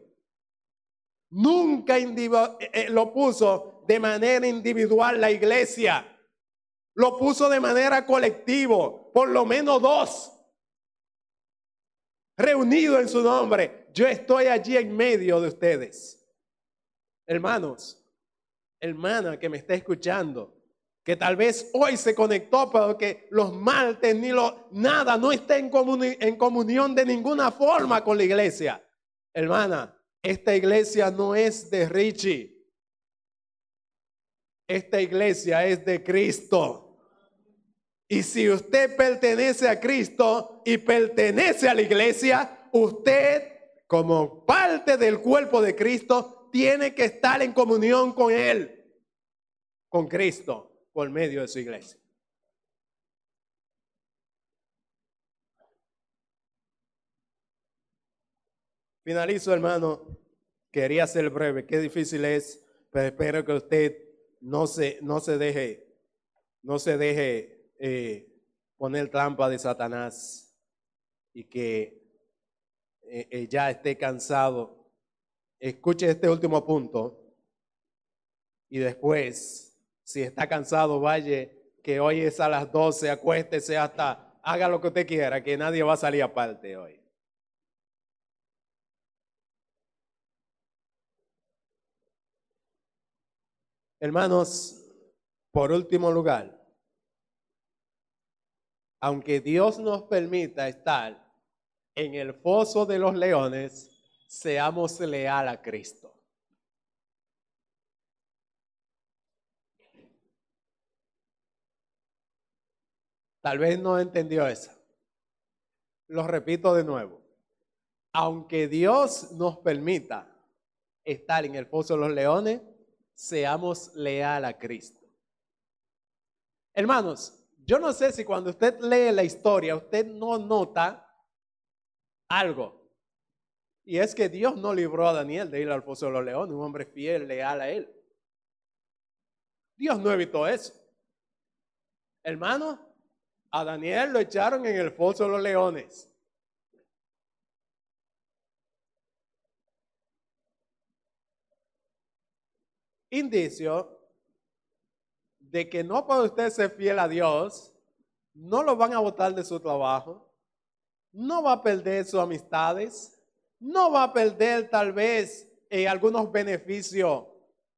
Nunca eh, eh, lo puso de manera individual la iglesia. Lo puso de manera colectivo, por lo menos dos. Reunidos en su nombre. Yo estoy allí en medio de ustedes. Hermanos, hermana que me está escuchando, que tal vez hoy se conectó, pero que los martes ni lo, nada, no está en, en comunión de ninguna forma con la iglesia. Hermana, esta iglesia no es de Richie. Esta iglesia es de Cristo. Y si usted pertenece a Cristo y pertenece a la iglesia, usted como parte del cuerpo de Cristo tiene que estar en comunión con Él, con Cristo por medio de su iglesia. Finalizo, hermano. Quería ser breve. Qué difícil es, pero espero que usted no se, no se deje, no se deje eh, poner trampa de Satanás y que eh, eh, ya esté cansado. Escuche este último punto y después si está cansado, vaya, que hoy es a las 12, acuéstese hasta, haga lo que usted quiera, que nadie va a salir aparte hoy. Hermanos, por último lugar, aunque Dios nos permita estar en el foso de los leones, seamos leal a Cristo. Tal vez no entendió eso. Lo repito de nuevo. Aunque Dios nos permita estar en el pozo de los leones, seamos leal a Cristo. Hermanos, yo no sé si cuando usted lee la historia, usted no nota algo. Y es que Dios no libró a Daniel de ir al foso de los leones, un hombre fiel, leal a él. Dios no evitó eso. Hermano, a Daniel lo echaron en el foso de los leones. Indicio de que no puede usted ser fiel a Dios, no lo van a botar de su trabajo, no va a perder sus amistades, no va a perder tal vez eh, algunos beneficios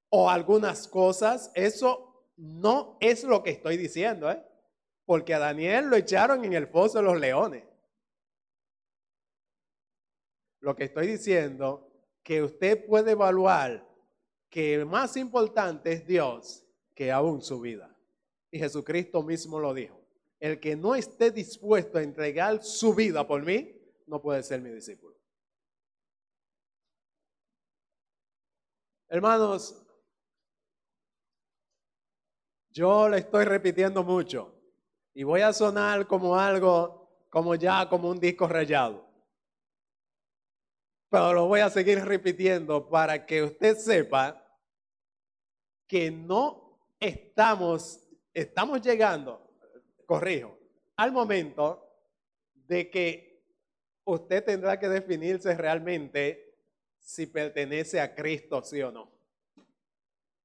o algunas cosas. Eso no es lo que estoy diciendo, ¿eh? porque a Daniel lo echaron en el foso de los leones. Lo que estoy diciendo, que usted puede evaluar que más importante es Dios que aún su vida. Y Jesucristo mismo lo dijo. El que no esté dispuesto a entregar su vida por mí, no puede ser mi discípulo. Hermanos, yo le estoy repitiendo mucho y voy a sonar como algo, como ya, como un disco rayado. Pero lo voy a seguir repitiendo para que usted sepa que no estamos, estamos llegando, corrijo, al momento de que usted tendrá que definirse realmente si pertenece a Cristo, sí o no.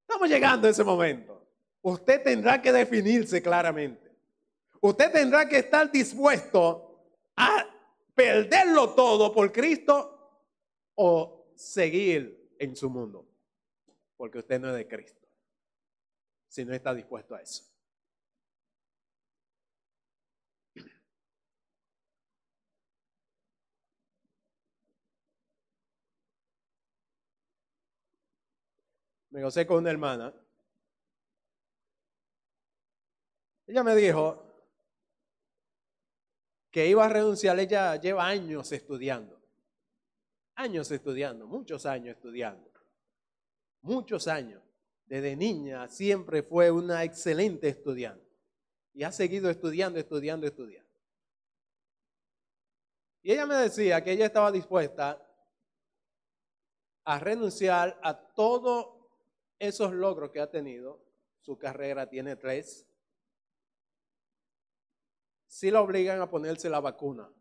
Estamos llegando a ese momento. Usted tendrá que definirse claramente. Usted tendrá que estar dispuesto a perderlo todo por Cristo o seguir en su mundo. Porque usted no es de Cristo. Si no está dispuesto a eso. me gocé con una hermana. Ella me dijo que iba a renunciar. Ella lleva años estudiando. Años estudiando, muchos años estudiando. Muchos años. Desde niña siempre fue una excelente estudiante. Y ha seguido estudiando, estudiando, estudiando. Y ella me decía que ella estaba dispuesta a renunciar a todo esos logros que ha tenido, su carrera tiene tres, si la obligan a ponerse la vacuna,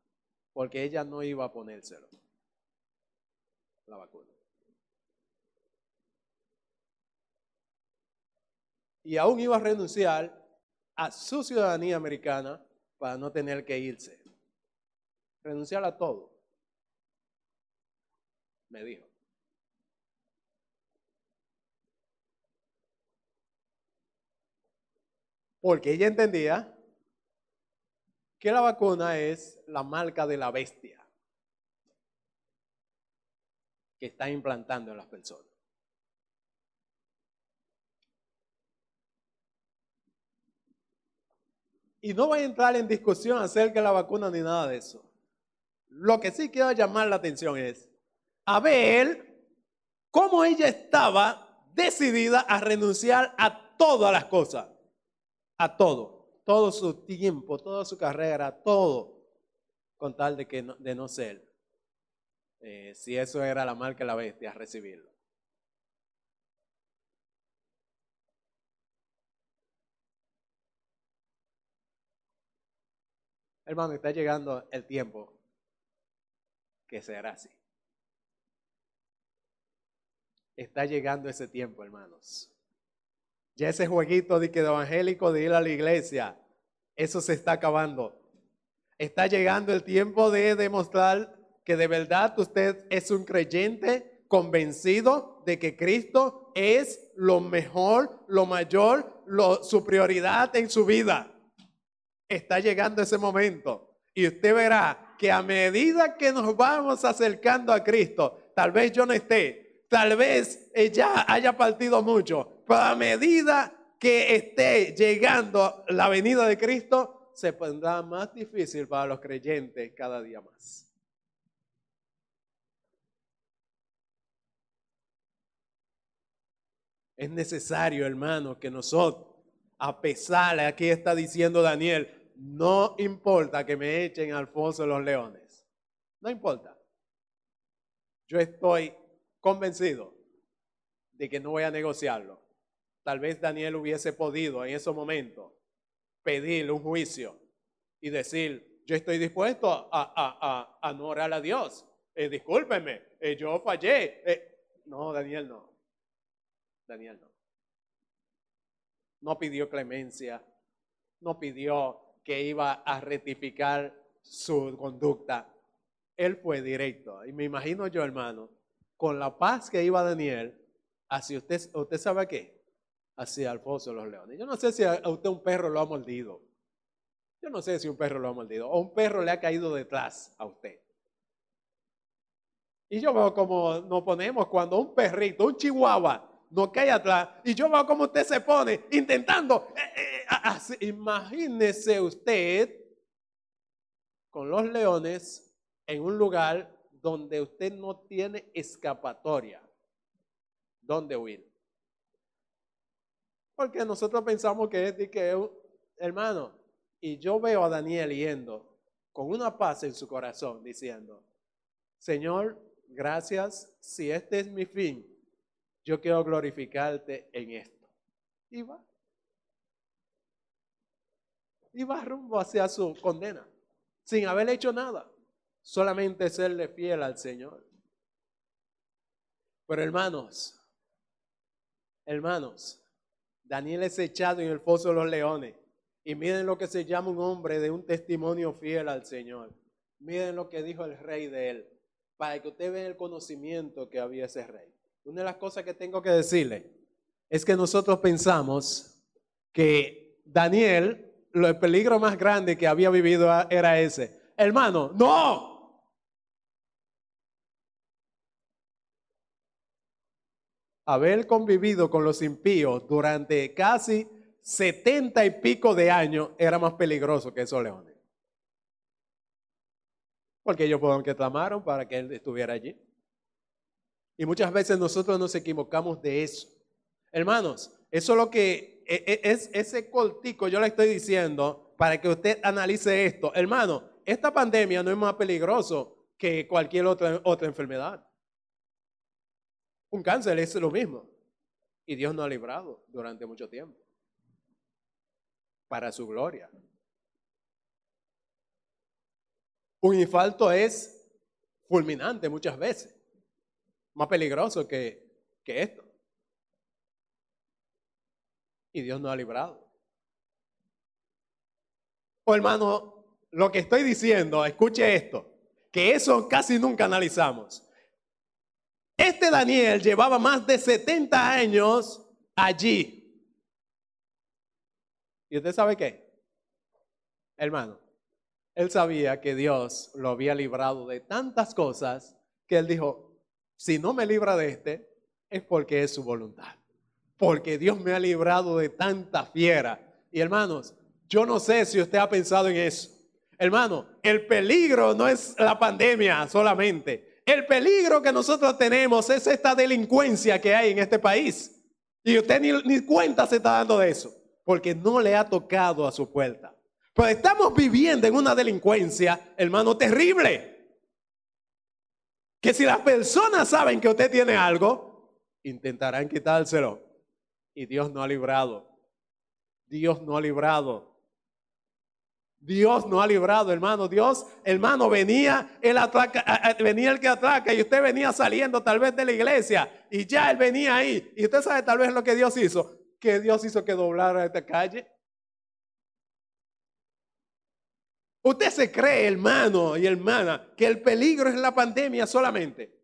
porque ella no iba a ponérselo, la vacuna. Y aún iba a renunciar a su ciudadanía americana para no tener que irse. Renunciar a todo. Me dijo. Porque ella entendía que la vacuna es la marca de la bestia que está implantando en las personas. Y no voy a entrar en discusión acerca de la vacuna ni nada de eso. Lo que sí quiero llamar la atención es a ver cómo ella estaba decidida a renunciar a todas las cosas a todo, todo su tiempo, toda su carrera, todo, con tal de, que no, de no ser, eh, si eso era la marca de la bestia, recibirlo. Hermano, está llegando el tiempo que será así. Está llegando ese tiempo, hermanos. Ya ese jueguito de que de evangélico de ir a la iglesia, eso se está acabando. Está llegando el tiempo de demostrar que de verdad usted es un creyente convencido de que Cristo es lo mejor, lo mayor, su prioridad en su vida. Está llegando ese momento. Y usted verá que a medida que nos vamos acercando a Cristo, tal vez yo no esté, tal vez ella haya partido mucho, pero a medida que esté llegando la venida de Cristo, se pondrá más difícil para los creyentes cada día más. Es necesario, hermano, que nosotros, a pesar de aquí está diciendo Daniel, no importa que me echen al de los leones. No importa. Yo estoy convencido de que no voy a negociarlo. Tal vez Daniel hubiese podido en ese momento pedirle un juicio y decir, yo estoy dispuesto a, a, a, no orar a Dios. Eh, discúlpeme, eh, yo fallé. Eh, no, Daniel no. Daniel no. No pidió clemencia, no pidió que iba a rectificar su conducta. Él fue directo. Y me imagino yo, hermano, con la paz que iba Daniel, hacia usted, ¿usted sabe qué? Hacia el foso de los leones. Yo no sé si a usted un perro lo ha mordido. Yo no sé si un perro lo ha mordido o un perro le ha caído detrás a usted. Y yo veo como nos ponemos cuando un perrito, un chihuahua, no cae atrás. Y yo veo cómo usted se pone intentando. Eh, eh, [laughs] imagínese usted con los leones en un lugar donde usted no tiene escapatoria. ¿Dónde huir? Porque nosotros pensamos que es de hermano, y yo veo a Daniel yendo con una paz en su corazón, diciendo, Señor, gracias, si este es mi fin, yo quiero glorificarte en esto. Y va. Va rumbo hacia su condena, sin haber hecho nada. Solamente serle fiel al Señor. Pero hermanos, hermanos, Daniel es echado en el foso de los leones. Y miren lo que se llama un hombre de un testimonio fiel al Señor. Miren lo que dijo el rey de él, para que usted vea el conocimiento que había ese rey. Una de las cosas que tengo que decirle es que nosotros pensamos que Daniel, el peligro más grande que había vivido era ese. Hermano, no. Haber convivido con los impíos durante casi setenta y pico de años era más peligroso que esos leones. Porque ellos fueron que clamaron para que él estuviera allí. Y muchas veces nosotros nos equivocamos de eso. Hermanos, eso es lo que es ese cortico, yo le estoy diciendo para que usted analice esto. Hermano, esta pandemia no es más peligroso que cualquier otra, otra enfermedad. Un cáncer es lo mismo. Y Dios nos ha librado durante mucho tiempo. Para su gloria. Un infarto es fulminante muchas veces más peligroso que, que esto. Y Dios nos ha librado. Oh, hermano, lo que estoy diciendo, escuche esto, que eso casi nunca analizamos. Este Daniel llevaba más de 70 años allí. ¿Y usted sabe qué? Hermano, él sabía que Dios lo había librado de tantas cosas que él dijo, si no me libra de este, es porque es su voluntad. Porque Dios me ha librado de tanta fiera. Y hermanos, yo no sé si usted ha pensado en eso. Hermano, el peligro no es la pandemia solamente. El peligro que nosotros tenemos es esta delincuencia que hay en este país. Y usted ni, ni cuenta se está dando de eso, porque no le ha tocado a su puerta. Pero estamos viviendo en una delincuencia, hermano, terrible que si las personas saben que usted tiene algo, intentarán quitárselo. Y Dios no ha librado. Dios no ha librado. Dios no ha librado, hermano. Dios, hermano, venía el, venía el que atraca y usted venía saliendo tal vez de la iglesia y ya él venía ahí. Y usted sabe tal vez lo que Dios hizo, que Dios hizo que doblara esta calle. Usted se cree, hermano y hermana, que el peligro es la pandemia solamente.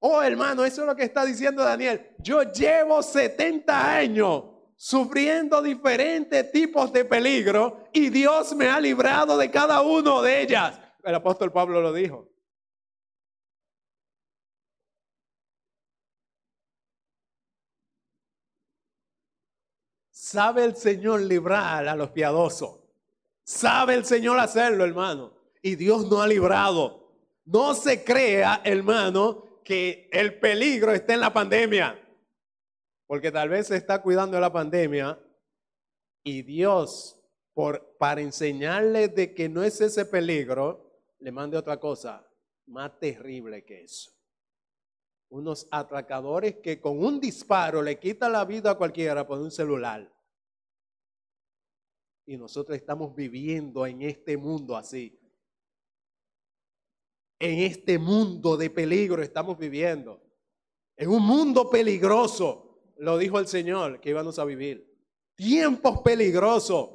Oh, hermano, eso es lo que está diciendo Daniel. Yo llevo 70 años sufriendo diferentes tipos de peligro y Dios me ha librado de cada uno de ellas. El apóstol Pablo lo dijo. ¿Sabe el Señor librar a los piadosos? Sabe el Señor hacerlo, hermano. Y Dios no ha librado. No se crea, hermano, que el peligro está en la pandemia. Porque tal vez se está cuidando de la pandemia y Dios, por, para enseñarle de que no es ese peligro, le mande otra cosa más terrible que eso. Unos atracadores que con un disparo le quitan la vida a cualquiera por un celular. Y nosotros estamos viviendo en este mundo así. En este mundo de peligro estamos viviendo. En un mundo peligroso, lo dijo el Señor, que íbamos a vivir. Tiempos peligrosos,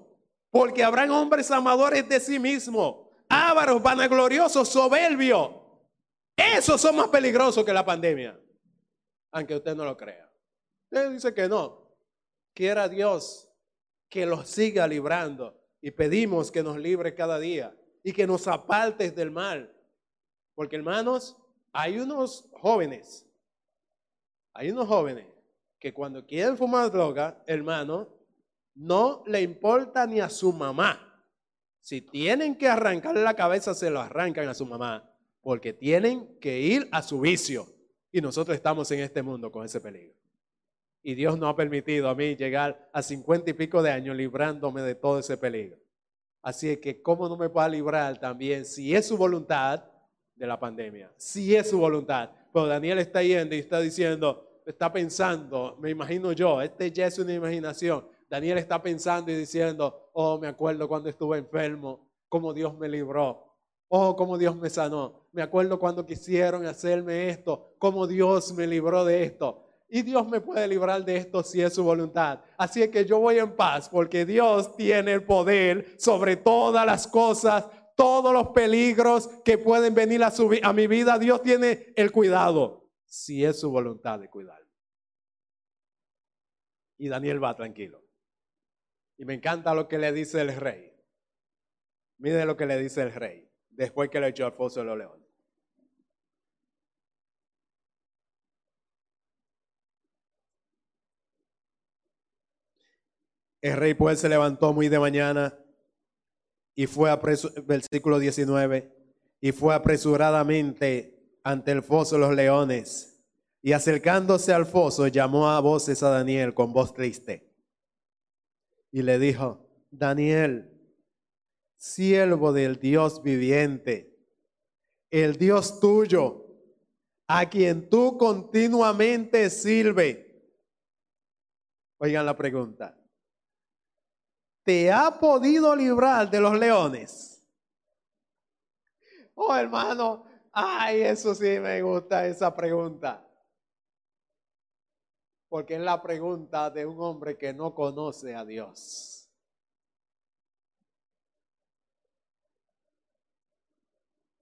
porque habrán hombres amadores de sí mismos, ávaros, vanagloriosos, soberbios. Esos son más peligrosos que la pandemia, aunque usted no lo crea. Usted dice que no. Quiera Dios que los siga librando. Y pedimos que nos libre cada día y que nos apartes del mal. Porque hermanos, hay unos jóvenes, hay unos jóvenes que cuando quieren fumar droga, hermano, no le importa ni a su mamá. Si tienen que arrancarle la cabeza, se lo arrancan a su mamá, porque tienen que ir a su vicio. Y nosotros estamos en este mundo con ese peligro. Y Dios no ha permitido a mí llegar a cincuenta y pico de años librándome de todo ese peligro. Así que, ¿cómo no me pueda librar también, si es su voluntad, de la pandemia? Si es su voluntad. Pero Daniel está yendo y está diciendo, está pensando, me imagino yo, este ya es una imaginación. Daniel está pensando y diciendo, oh, me acuerdo cuando estuve enfermo, cómo Dios me libró. Oh, cómo Dios me sanó. Me acuerdo cuando quisieron hacerme esto, cómo Dios me libró de esto. Y Dios me puede librar de esto si es su voluntad. Así que yo voy en paz porque Dios tiene el poder sobre todas las cosas, todos los peligros que pueden venir a, su, mi vida. Dios tiene el cuidado si es su voluntad de cuidar. Y Daniel va tranquilo. Y me encanta lo que le dice el rey. Mire lo que le dice el rey después que le echó al foso de los leones. El rey pues se levantó muy de mañana y fue versículo 19, y fue apresuradamente ante el foso de los leones. Y acercándose al foso, llamó a voces a Daniel con voz triste. Y le dijo, Daniel, siervo del Dios viviente, el Dios tuyo, a quien tú continuamente sirve. Oigan la pregunta te ha podido librar de los leones? Oh, hermano, ay, eso sí me gusta esa pregunta. Porque es la pregunta de un hombre que no conoce a Dios.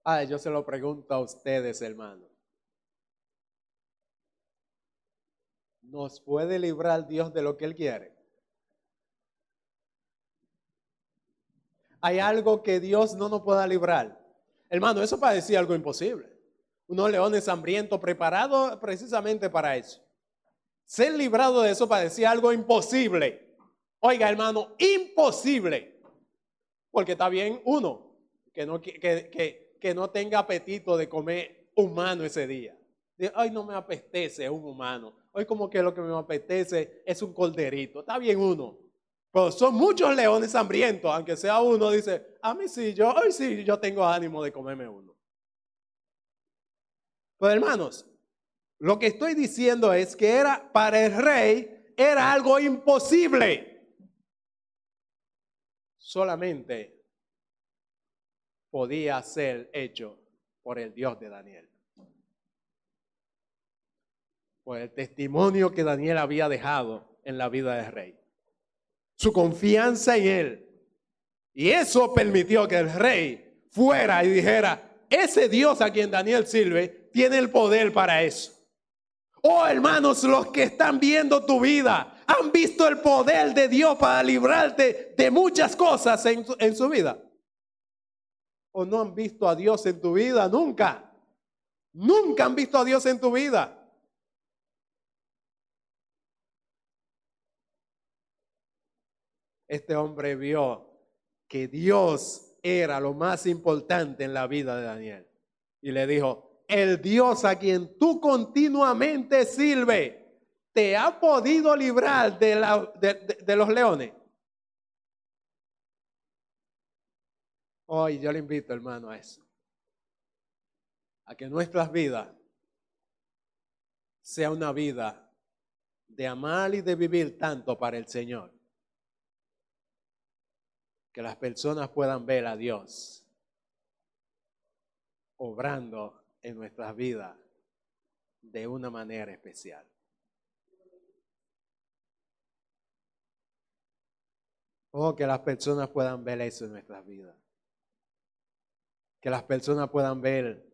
Ay, yo se lo pregunto a ustedes, hermano. ¿Nos puede librar Dios de lo que Él quiere? Hay algo que Dios no nos pueda librar. Hermano, eso parecía algo imposible. Unos leones hambrientos preparados precisamente para eso. Ser librado de eso parecía algo imposible. Oiga, hermano, imposible. Porque está bien uno que no, que, que, no tenga apetito de comer humano ese día. Ay, no me apetece un humano. Hoy como que lo que me apetece es un colderito. Está bien uno. Pero son muchos leones hambrientos, aunque sea uno, dice, a mí sí, yo, hoy sí, yo tengo ánimo de comerme uno. Pues hermanos, lo que estoy diciendo es que era para el rey, era algo imposible. Solamente podía ser hecho por el Dios de Daniel. Por el testimonio que Daniel había dejado en la vida del rey su confianza en él. Y eso permitió que el rey fuera y dijera, ese Dios a quien Daniel sirve tiene el poder para eso. Oh hermanos, los que están viendo tu vida, han visto el poder de Dios para librarte de muchas cosas en, en su vida. O no han visto a Dios en tu vida nunca. Nunca han visto a Dios en tu vida. Este hombre vio que Dios era lo más importante en la vida de Daniel. Y le dijo, el Dios a quien tú continuamente sirve, ¿te ha podido librar de, de, los leones? Hoy yo le invito, hermano, a eso. A que nuestras vidas sea una vida de amar y de vivir tanto para el Señor. Que las personas puedan ver a Dios obrando en nuestras vidas de una manera especial. Oh, que las personas puedan ver eso en nuestras vidas. Que las personas puedan ver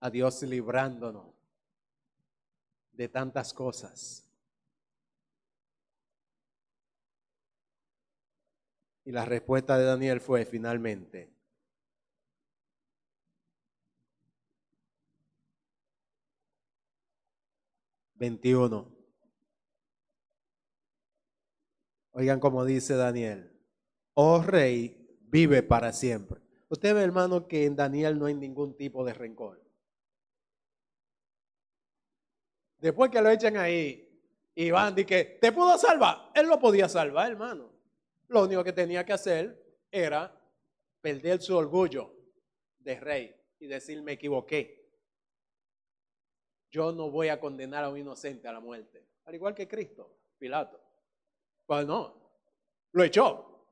a Dios librándonos de tantas cosas. Y la respuesta de Daniel fue finalmente, veintiuno. Oigan como dice Daniel, oh rey, vive para siempre. Usted ve, hermano, que en Daniel no hay ningún tipo de rencor. Después que lo echan ahí y van y que te pudo salvar, él lo podía salvar, hermano. Lo único que tenía que hacer era perder su orgullo de rey y decir me equivoqué. Yo no voy a condenar a un inocente a la muerte, al igual que Cristo, Pilato. Pues no, lo echó.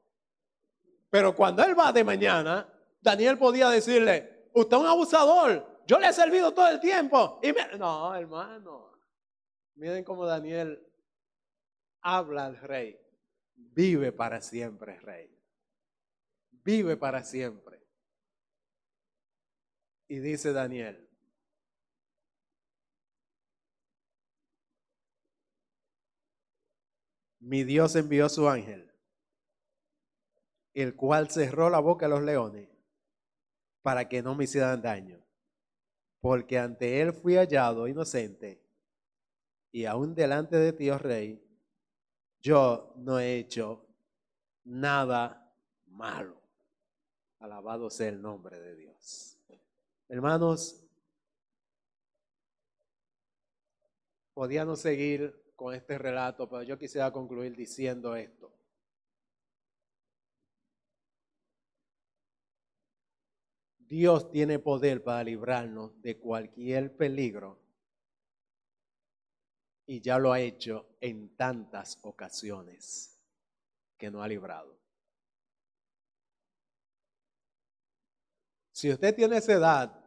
Pero cuando él va de mañana, Daniel podía decirle, usted es un abusador, yo le he servido todo el tiempo. Y No, hermano, miren cómo Daniel habla al rey. Vive para siempre, rey. Vive para siempre. Y dice Daniel, mi Dios envió su ángel, el cual cerró la boca de los leones para que no me hicieran daño, porque ante él fui hallado inocente y aún delante de ti, oh rey, yo no he hecho nada malo. Alabado sea el nombre de Dios. Hermanos, podíamos seguir con este relato, pero yo quisiera concluir diciendo esto. Dios tiene poder para librarnos de cualquier peligro y ya lo ha hecho en tantas ocasiones que no ha librado. Si usted tiene esa edad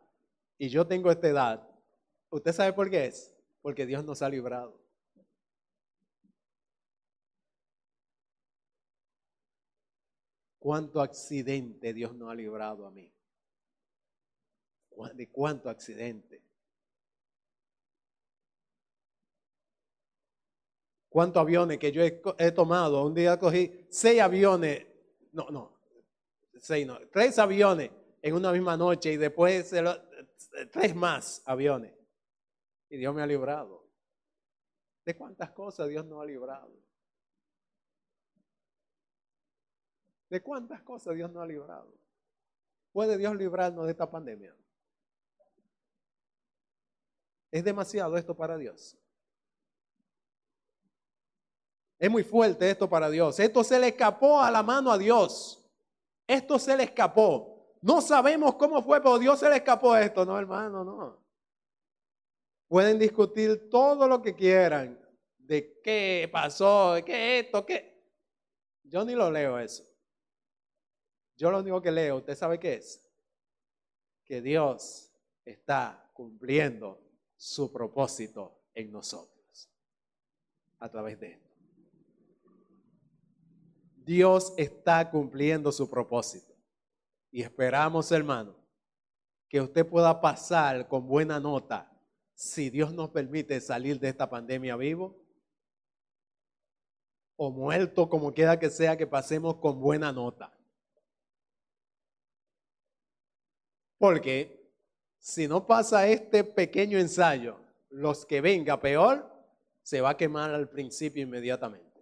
y yo tengo esta edad, ¿usted sabe por qué es? Porque Dios nos ha librado. ¿Cuánto accidente Dios no ha librado a mí? ¿De cuánto accidente? ¿Cuántos aviones que yo he, tomado? Un día cogí seis aviones, no, no, seis no, tres aviones en una misma noche y después tres más aviones. Y Dios me ha librado. ¿De cuántas cosas Dios nos ha librado? ¿De cuántas cosas Dios nos ha librado? ¿Puede Dios librarnos de esta pandemia? ¿Es demasiado esto para Dios? Es muy fuerte esto para Dios. Esto se le escapó a la mano a Dios. Esto se le escapó. No sabemos cómo fue, pero Dios se le escapó esto. No, hermano, no. Pueden discutir todo lo que quieran de qué pasó, qué esto, qué. Yo ni lo leo eso. Yo lo único que leo, ¿usted sabe qué es? Que Dios está cumpliendo su propósito en nosotros a través de esto. Dios está cumpliendo su propósito. Y esperamos, hermano, que usted pueda pasar con buena nota si Dios nos permite salir de esta pandemia vivo o muerto, como quiera que sea, que pasemos con buena nota. Porque si no pasa este pequeño ensayo, los que venga peor, se va a quemar al principio inmediatamente.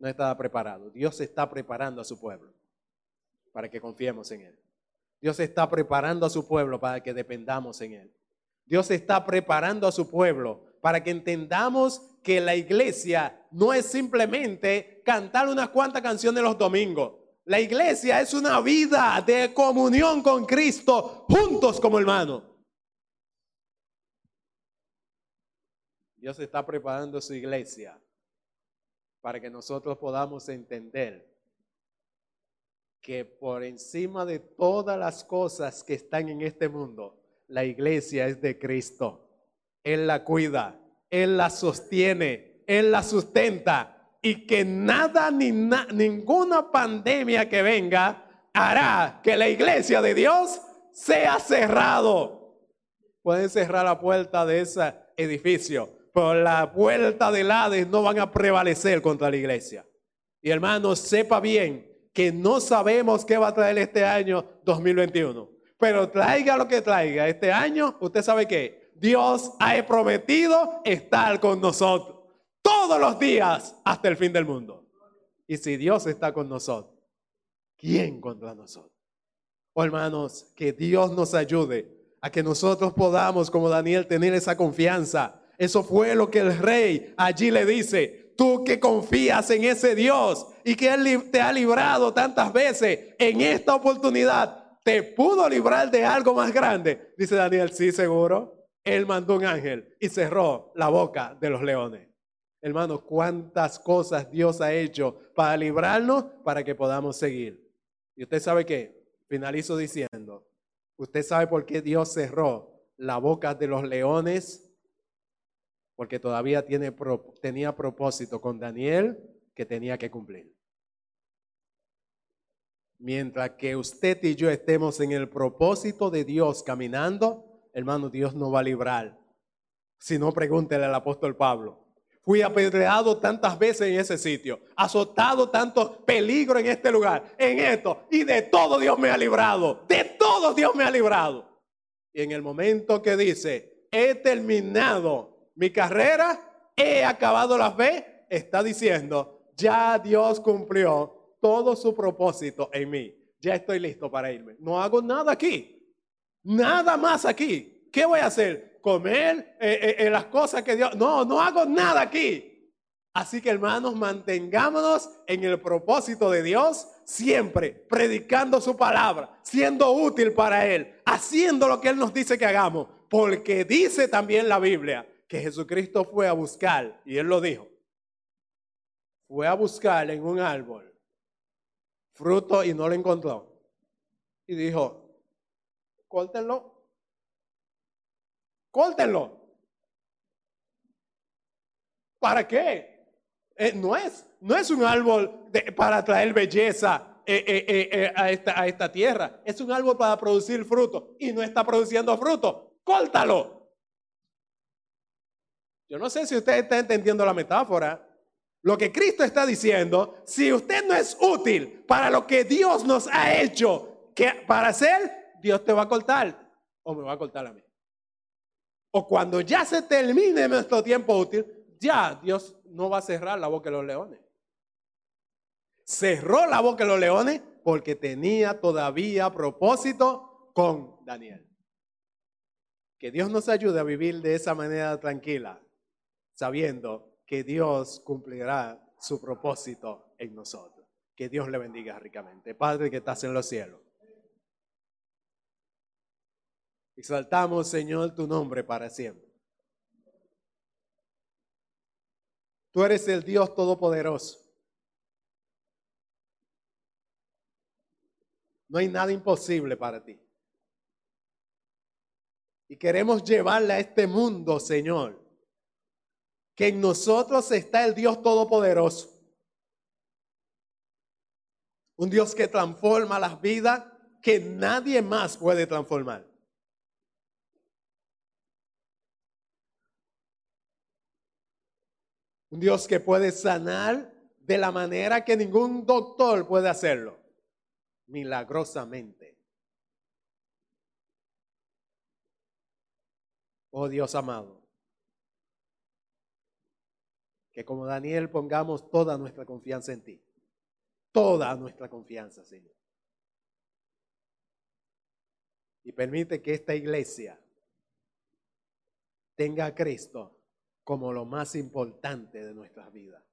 No estaba preparado. Dios está preparando a su pueblo para que confiemos en Él. Dios está preparando a su pueblo para que dependamos en Él. Dios está preparando a su pueblo para que entendamos que la iglesia no es simplemente cantar unas cuantas canciones los domingos. La iglesia es una vida de comunión con Cristo juntos como hermanos. Dios está preparando su iglesia para que nosotros podamos entender que por encima de todas las cosas que están en este mundo, la iglesia es de Cristo. Él la cuida, Él la sostiene, Él la sustenta y que nada ni ninguna pandemia que venga hará que la iglesia de Dios sea cerrado. Pueden cerrar la puerta de ese edificio, pero la puerta del Hades no van a prevalecer contra la iglesia. Y hermanos, sepa bien que no sabemos qué va a traer este año 2021. Pero traiga lo que traiga este año, usted sabe que Dios ha prometido estar con nosotros todos los días hasta el fin del mundo. Y si Dios está con nosotros, ¿quién contra nosotros? Oh, hermanos, que Dios nos ayude a que nosotros podamos, como Daniel, tener esa confianza. Eso fue lo que el rey allí le dice. Tú que confías en ese Dios y que Él te ha librado tantas veces, en esta oportunidad te pudo librar de algo más grande. Dice Daniel, sí, seguro. Él mandó un ángel y cerró la boca de los leones. Hermanos, cuántas cosas Dios ha hecho para librarnos, para que podamos seguir. Y usted sabe que, finalizo diciendo, usted sabe por qué Dios cerró la boca de los leones, porque todavía tenía propósito con Daniel que tenía que cumplir. Mientras que usted y yo estemos en el propósito de Dios caminando, hermano, Dios no va a librar. Si no, pregúntele al apóstol Pablo. Fui apedreado tantas veces en ese sitio, azotado tanto peligro en este lugar, en esto, y de todo Dios me ha librado, de todo Dios me ha librado. Y en el momento que dice, he terminado mi carrera, he acabado la fe, está diciendo, ya Dios cumplió todo su propósito en mí. Ya estoy listo para irme. No hago nada aquí. Nada más aquí. ¿Qué voy a hacer? comer eh, eh, eh, las cosas que Dios... No, no hago nada aquí. Así que hermanos, mantengámonos en el propósito de Dios, siempre predicando su palabra, siendo útil para Él, haciendo lo que Él nos dice que hagamos, porque dice también la Biblia que Jesucristo fue a buscar, y Él lo dijo, fue a buscar en un árbol fruto y no lo encontró. Y dijo, córtenlo Córtenlo. ¿Para qué? Eh, no, es, no es un árbol para traer belleza eh, eh, a, esta, a esta tierra. Es un árbol para producir fruto y no está produciendo fruto. Córtalo. Yo no sé si usted está entendiendo la metáfora. Lo que Cristo está diciendo, si usted no es útil para lo que Dios nos ha hecho que para hacer, Dios te va a cortar o me va a cortar a mí o cuando ya se termine nuestro tiempo útil, ya Dios no va a cerrar la boca de los leones. Cerró la boca de los leones porque tenía todavía propósito con Daniel. Que Dios nos ayude a vivir de esa manera tranquila, sabiendo que Dios cumplirá su propósito en nosotros. Que Dios le bendiga ricamente. Padre que estás en los cielos. Exaltamos, Señor, tu nombre para siempre. Tú eres el Dios Todopoderoso. No hay nada imposible para ti. Y queremos llevarle a este mundo, Señor, que en nosotros está el Dios Todopoderoso. Un Dios que transforma las vidas que nadie más puede transformar. Un Dios que puede sanar de la manera que ningún doctor puede hacerlo. Milagrosamente. Oh Dios amado. Que como Daniel pongamos toda nuestra confianza en ti. Toda nuestra confianza, Señor. Y permite que esta iglesia tenga a Cristo como lo más importante de nuestras vidas.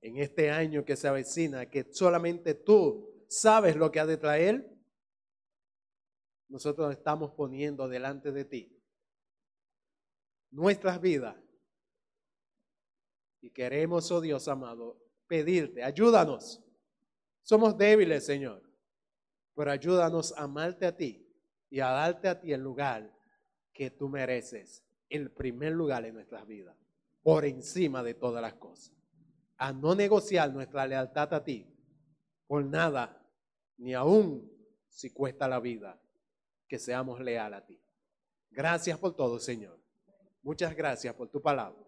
En este año que se avecina, que solamente tú sabes lo que ha de traer, nosotros estamos poniendo delante de ti nuestras vidas. Y queremos, oh Dios amado, pedirte, ayúdanos. Somos débiles, Señor, pero ayúdanos a amarte a ti y a darte a ti el lugar que tú mereces, el primer lugar en nuestras vidas, por encima de todas las cosas. A no negociar nuestra lealtad a ti por nada, ni aún si cuesta la vida, que seamos leales a ti. Gracias por todo, Señor. Muchas gracias por tu palabra.